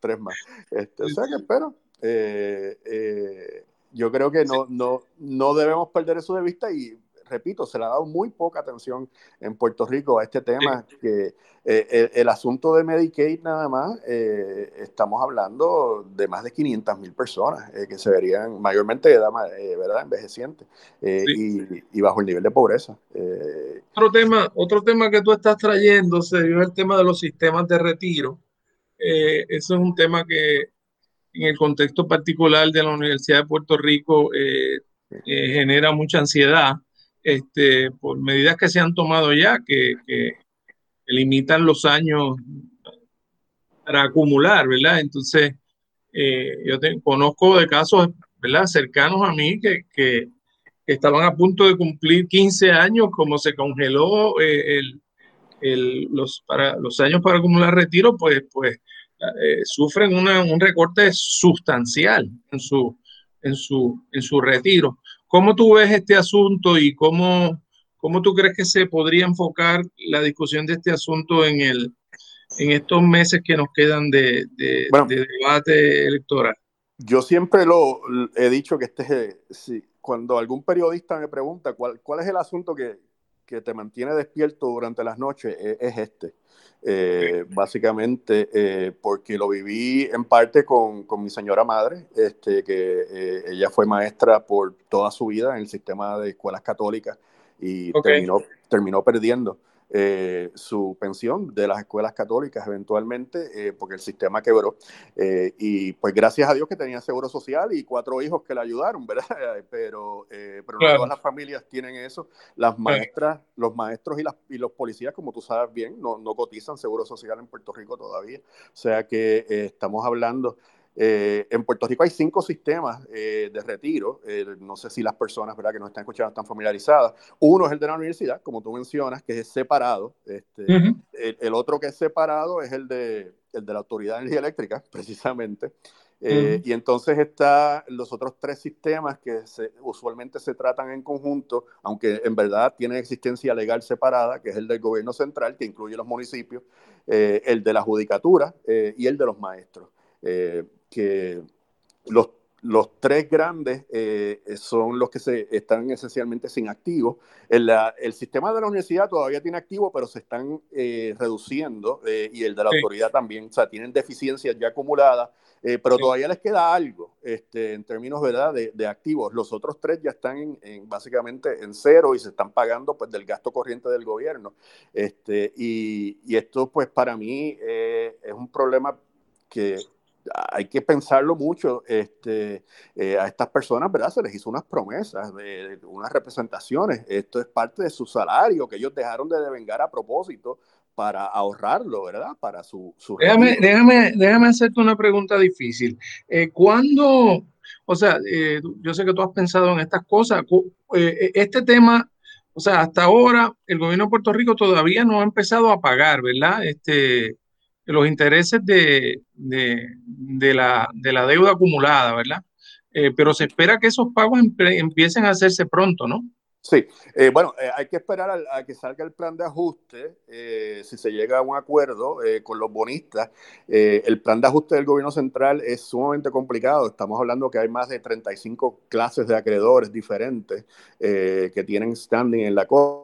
tres más. Este, o sea que espero. Eh, yo creo que no, no, no debemos perder eso de vista y repito, se le ha dado muy poca atención en Puerto Rico a este tema, que eh, el, asunto de Medicaid nada más, eh, estamos hablando de más de 500 mil personas eh, que se verían mayormente de edad ¿verdad? envejecientes y, bajo el nivel de pobreza. Otro, tema, otro tema que tú estás trayendo, Sergio, es el tema de los sistemas de retiro. eso es un tema que en el contexto particular de la Universidad de Puerto Rico genera mucha ansiedad este, por medidas que se han tomado ya, que, limitan los años para acumular, ¿verdad? Entonces, eh, yo conozco de casos. Cercanos a mí que, estaban a punto de cumplir 15 años, como se congeló eh, los, para, los años para acumular retiro, pues, pues eh, sufren un recorte sustancial en su, en su, en su retiro. ¿Cómo tú ves este asunto y cómo, cómo tú crees que se podría enfocar la discusión de este asunto en, el, en estos meses que nos quedan de, debate electoral? Yo siempre lo he dicho que este sí, cuando algún periodista me pregunta cuál, cuál es el asunto que, que te mantiene despierto durante las noches, e, es este. Eh, básicamente eh, porque lo viví en parte con, con mi señora madre, este, que eh, ella fue maestra por toda su vida en el sistema de escuelas católicas y terminó, terminó perdiendo. Eh, su pensión de las escuelas católicas eventualmente, eh, porque el sistema quebró. Eh, y pues gracias a Dios que tenía seguro social y cuatro hijos que le ayudaron, ¿verdad? Pero, pero no todas las familias tienen eso. Las maestras, los maestros y, las, y los policías, como tú sabes bien, no, no cotizan seguro social en Puerto Rico todavía. O sea que estamos hablando eh, en Puerto Rico hay cinco sistemas eh, de retiro. Eh, no sé si las personas ¿verdad? que nos están escuchando están familiarizadas. Uno es el de la universidad, como tú mencionas, que es separado. Este, el, otro que es separado es el de, el de la Autoridad de Energía Eléctrica, precisamente. Y entonces está los otros tres sistemas que usualmente se tratan en conjunto, aunque en verdad tienen existencia legal separada, que es el del gobierno central, que incluye los municipios, el de la judicatura y el de los maestros que los, los tres grandes eh, son los que se están esencialmente sin activo. El, el, sistema de la universidad todavía tiene activo, pero se están eh, reduciendo eh, y el de la autoridad también, o sea, tienen deficiencias ya acumuladas, pero todavía les queda algo este, en términos ¿verdad? De, de, activos. Los otros tres ya están en, básicamente en cero y se están pagando pues, del gasto corriente del gobierno. Este, y, y esto pues para mí es un problema que hay que pensarlo mucho. Este, eh, a estas personas, ¿verdad? Se les hizo unas promesas, de, unas representaciones. Esto es parte de su salario que ellos dejaron de devengar a propósito para ahorrarlo, ¿verdad? Para su... su déjame, déjame, déjame, hacerte una pregunta difícil. Eh, ¿Cuándo, o sea, eh, yo sé que tú has pensado en estas cosas, eh, este tema, o sea, hasta ahora el gobierno de Puerto Rico todavía no ha empezado a pagar, ¿verdad? Este, los intereses de, de, la, de la deuda acumulada, ¿verdad? Eh, pero se espera que esos pagos empiecen a hacerse pronto, ¿no? Sí, eh, bueno, eh, hay que esperar a, que salga el plan de ajuste, si se llega a un acuerdo con los bonistas. el plan de ajuste del gobierno central es sumamente complicado. Estamos hablando que hay más de 35 clases de acreedores diferentes que tienen standing en la Corte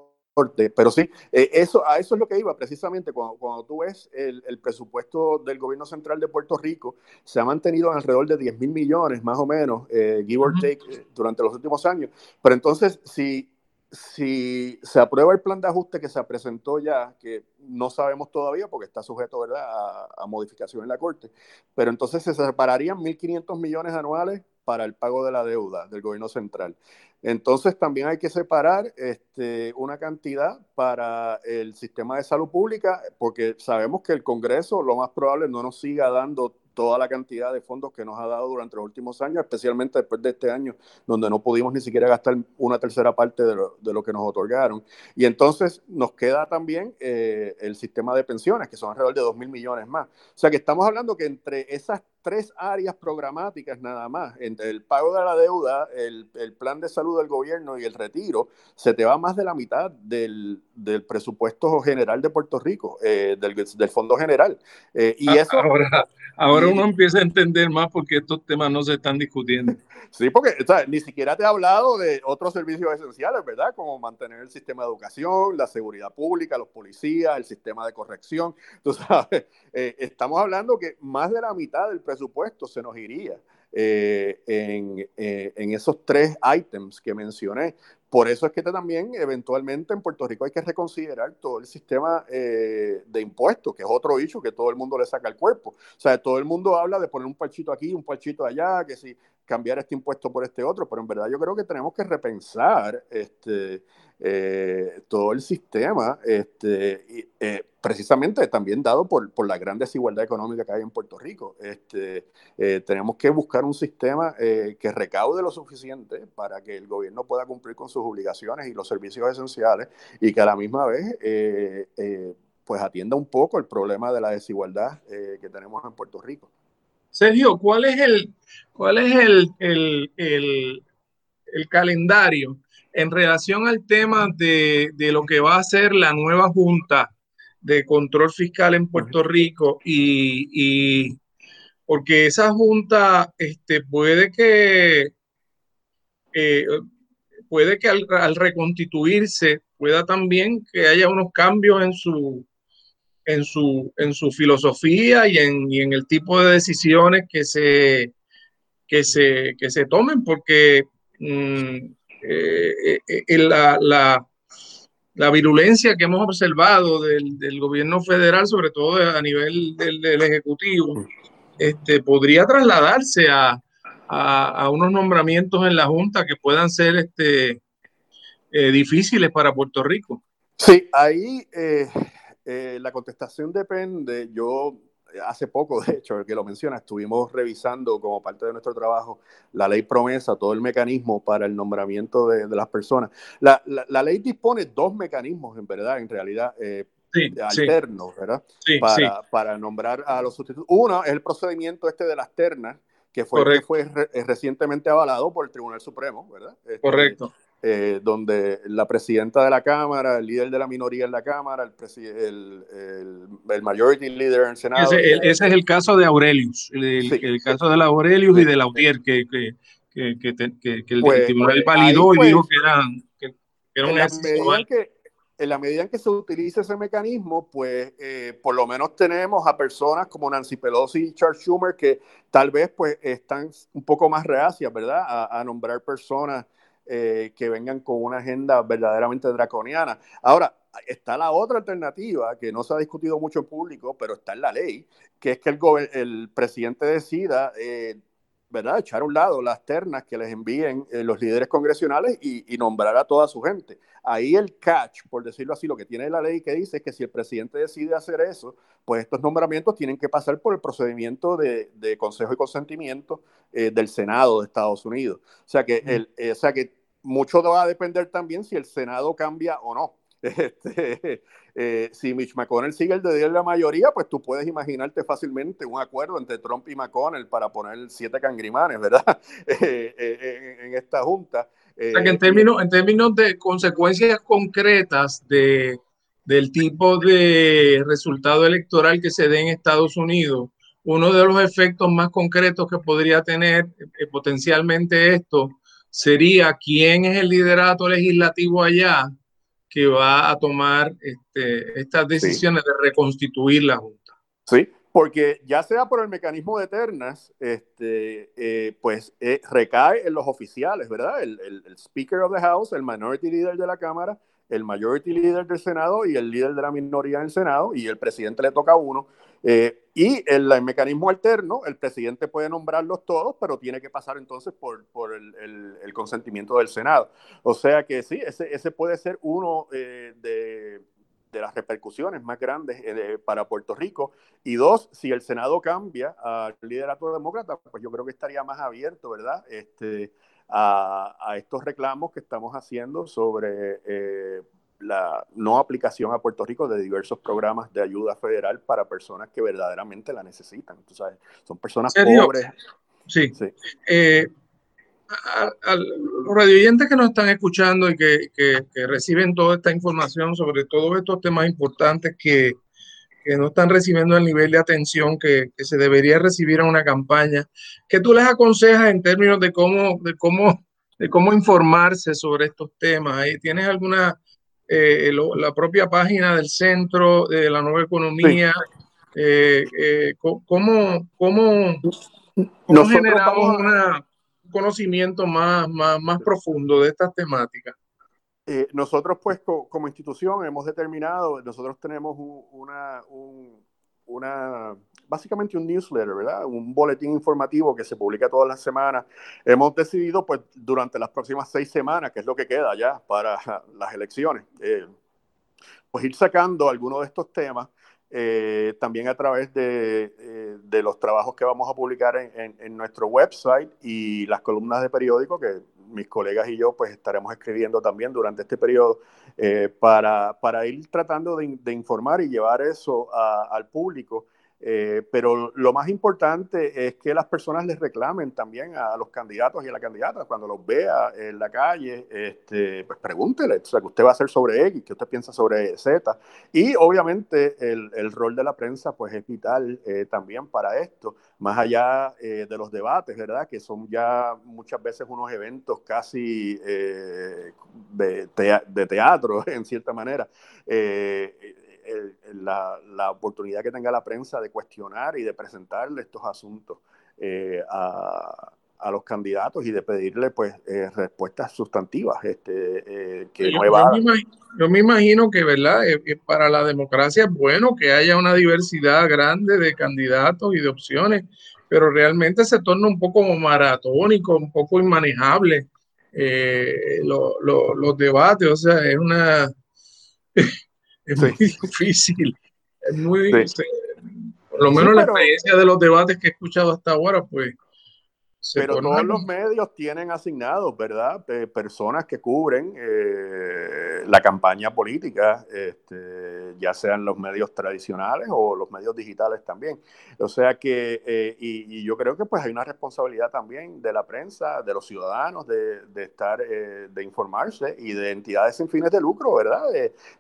pero sí, eh, eso, a eso es lo que iba precisamente cuando, cuando tú ves el, el, presupuesto del gobierno central de Puerto Rico, se ha mantenido alrededor de 10 mil millones más o menos, eh, give or take, eh, durante los últimos años. Pero entonces, si, si se aprueba el plan de ajuste que se presentó ya, que no sabemos todavía porque está sujeto ¿verdad? A, a modificación en la Corte, pero entonces se separarían 1.500 millones anuales para el pago de la deuda del gobierno central. Entonces también hay que separar este, una cantidad para el sistema de salud pública, porque sabemos que el Congreso lo más probable no nos siga dando toda la cantidad de fondos que nos ha dado durante los últimos años, especialmente después de este año, donde no pudimos ni siquiera gastar una tercera parte de lo, que nos otorgaron. Y entonces nos queda también eh, el sistema de pensiones, que son alrededor de 2 mil millones más. O sea que estamos hablando que entre esas tres áreas programáticas nada más, entre el pago de la deuda, el, plan de salud del gobierno y el retiro, se te va más de la mitad del, presupuesto general de Puerto Rico, eh, del, Fondo General. Eh, y ah, eso... Ahora uno empieza a entender más porque estos temas no se están discutiendo. Sí, porque ni siquiera te he hablado de otros servicios esenciales, ¿verdad? Como mantener el sistema de educación, la seguridad pública, los policías, el sistema de corrección. Tú sabes, eh, estamos hablando que más de la mitad del presupuesto se nos iría eh, en, eh, en, esos tres items que mencioné. Por eso es que también eventualmente en Puerto Rico hay que reconsiderar todo el sistema eh, de impuestos, que es otro hecho que todo el mundo le saca al cuerpo. O sea, todo el mundo habla de poner un parchito aquí, un parchito allá, que si cambiar este impuesto por este otro, pero en verdad yo creo que tenemos que repensar este, eh, todo el sistema, este, eh, precisamente también dado por, la gran desigualdad económica que hay en Puerto Rico. Este, eh, tenemos que buscar un sistema que recaude lo suficiente para que el gobierno pueda cumplir con sus obligaciones y los servicios esenciales y que a la misma vez pues atienda un poco el problema de la desigualdad que tenemos en Puerto Rico. Sergio, ¿cuál es el, cuál es el, el, el, el calendario? en relación al tema de, lo que va a ser la nueva Junta de Control Fiscal en Puerto Rico y, porque esa Junta este, puede que eh, puede que al, reconstituirse pueda también que haya unos cambios en su en su, en su filosofía y en, el tipo de decisiones que se, que se, que se tomen, porque mm, eh, eh, la, la, la, virulencia que hemos observado del, del, gobierno federal, sobre todo a nivel del, del Ejecutivo, este, podría trasladarse a, a, a, unos nombramientos en la Junta que puedan ser este, eh, difíciles para Puerto Rico. Sí, ahí la contestación depende. Yo hace poco, de hecho, que lo menciona, estuvimos revisando como parte de nuestro trabajo la ley promesa, todo el mecanismo para el nombramiento de, las personas. La, la, ley dispone dos mecanismos, en verdad, en realidad. Eh, alternos, ¿verdad? para, para, nombrar a los sustitutos. Uno es el procedimiento este de las ternas, que fue, que fue eh, recientemente avalado por el Tribunal Supremo, ¿verdad? Este, Correcto. Eh, donde la presidenta de la Cámara, el líder de la minoría en la Cámara, el, el, el, majority leader en el Senado. Ese, ese, es el caso de Aurelius, el, caso de la Aurelius y de Lautier, que, que, que, que, que el pues, tribunal pues, validó y pues, dijo que eran, que, en, la medida que, en la medida en que se utilice ese mecanismo, pues eh, por lo menos tenemos a personas como Nancy Pelosi y Charles Schumer que tal vez pues están un poco más reacias, ¿verdad?, a, a nombrar personas eh, que vengan con una agenda verdaderamente draconiana. Ahora, está la otra alternativa que no se ha discutido mucho en público, pero está en la ley, que es que el, el presidente decida, eh, ¿verdad?, echar a un lado las ternas que les envíen eh, los líderes congresionales y, nombrar a toda su gente. Ahí el catch, por decirlo así, lo que tiene la ley que dice es que si el presidente decide hacer eso, pues estos nombramientos tienen que pasar por el procedimiento de, consejo y consentimiento del Senado de Estados Unidos. O sea que, el, o sea que mucho va a depender también si el Senado cambia o no. Este, eh, si Mitch McConnell sigue el de la mayoría, pues tú puedes imaginarte fácilmente un acuerdo entre Trump y McConnell para poner siete cangrimanes, ¿verdad? Eh, eh, en, esta junta. O que en términos, en términos de consecuencias concretas de, del tipo de resultado electoral que se dé en Estados Unidos, uno de los efectos más concretos que podría tener potencialmente esto sería quién es el liderato legislativo allá que va a tomar este, estas decisiones de reconstituir la Junta. Sí, porque ya sea por el mecanismo de ternas, este, eh, pues eh, recae en los oficiales, ¿verdad? El, el, Speaker of the House, el Minority Leader de la Cámara, el Majority Leader del Senado y el líder de la minoría en el Senado, y el presidente le toca a uno. Eh, y el, el, mecanismo alterno, el presidente puede nombrarlos todos, pero tiene que pasar entonces por, por el, el, consentimiento del Senado. O sea que sí, ese, ese puede ser uno eh, de, de, las repercusiones más grandes eh, para Puerto Rico. Y dos, si el Senado cambia al liderato demócrata, pues yo creo que estaría más abierto, ¿verdad? Este, a, a estos reclamos que estamos haciendo sobre la no aplicación a Puerto Rico de diversos programas de ayuda federal para personas que verdaderamente la necesitan. Tú sabes, son personas pobres. Sí. sí. Eh, a, los radioyentes que nos están escuchando y que, que, reciben toda esta información sobre todos estos temas importantes que, que no están recibiendo el nivel de atención que, que, se debería recibir en una campaña. ¿Qué tú les aconsejas en términos de cómo, de cómo, de cómo informarse sobre estos temas? ¿Tienes alguna, eh, lo, la propia página del Centro de la Nueva Economía? Sí. Eh, eh, ¿Cómo, cómo, cómo generamos una, un conocimiento más, más, más profundo de estas temáticas? Eh, nosotros, pues, co como institución hemos determinado, nosotros tenemos un, una, un, una, básicamente un newsletter, ¿verdad? Un boletín informativo que se publica todas las semanas. Hemos decidido, pues, durante las próximas seis semanas, que es lo que queda ya para las elecciones, eh, pues ir sacando algunos de estos temas eh, también a través de, eh, de, los trabajos que vamos a publicar en, en, en, nuestro website y las columnas de periódico que mis colegas y yo pues estaremos escribiendo también durante este periodo para, para, ir tratando de, de, informar y llevar eso al público eh, pero lo más importante es que las personas les reclamen también a los candidatos y a la candidata cuando los vea en la calle, este, pues pregúntele, o sea, que usted va a hacer sobre X, que usted piensa sobre Z. Y obviamente el, el rol de la prensa pues es vital eh, también para esto, más allá eh, de los debates, ¿verdad? Que son ya muchas veces unos eventos casi eh, de, te de, teatro, en cierta manera el, la, la, oportunidad que tenga la prensa de cuestionar y de presentarle estos asuntos eh, a, a, los candidatos y de pedirle pues eh, respuestas sustantivas. Este, eh, que yo, yo, me imagino, yo, me imagino, que verdad para la democracia es bueno que haya una diversidad grande de candidatos y de opciones, pero realmente se torna un poco maratónico, un poco inmanejable lo, lo, los debates, o sea, es una es sí. muy difícil. Es muy, sí. por lo menos sí, la experiencia de los debates que he escuchado hasta ahora, pues pero todos los medios tienen asignados, ¿verdad? Eh, personas que cubren eh, la campaña política, este, ya sean los medios tradicionales o los medios digitales también. O sea que, eh, y, y, yo creo que pues hay una responsabilidad también de la prensa, de los ciudadanos, de, de estar, eh, de informarse y de entidades sin fines de lucro, ¿verdad?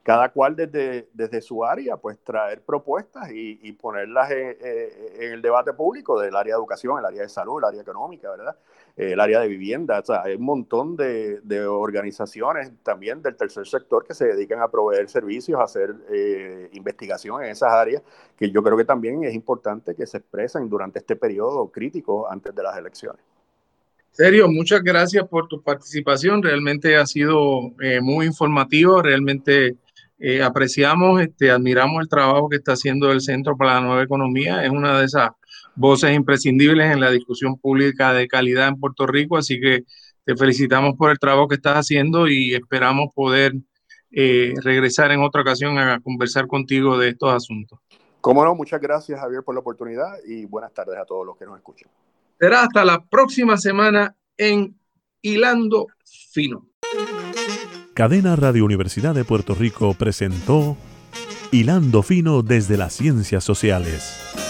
cada cual desde, desde su área, pues traer propuestas y, y ponerlas en, en el debate público del área de educación, el área de salud, el área económica ¿verdad? Eh, el área de vivienda, o sea, hay un montón de, de, organizaciones también del tercer sector que se dedican a proveer servicios, a hacer eh, investigación en esas áreas, que yo creo que también es importante que se expresen durante este periodo crítico antes de las elecciones. Serio, muchas gracias por tu participación, realmente ha sido eh, muy informativo, realmente eh, apreciamos, este, admiramos el trabajo que está haciendo el Centro para la Nueva Economía, es una de esas voces imprescindibles en la discusión pública de calidad en Puerto Rico, así que te felicitamos por el trabajo que estás haciendo y esperamos poder eh, regresar en otra ocasión a conversar contigo de estos asuntos. Cómo no, muchas gracias Javier por la oportunidad y buenas tardes a todos los que nos escuchan. Será hasta la próxima semana en Hilando Fino. Cadena Radio Universidad de Puerto Rico presentó Hilando Fino desde las Ciencias Sociales.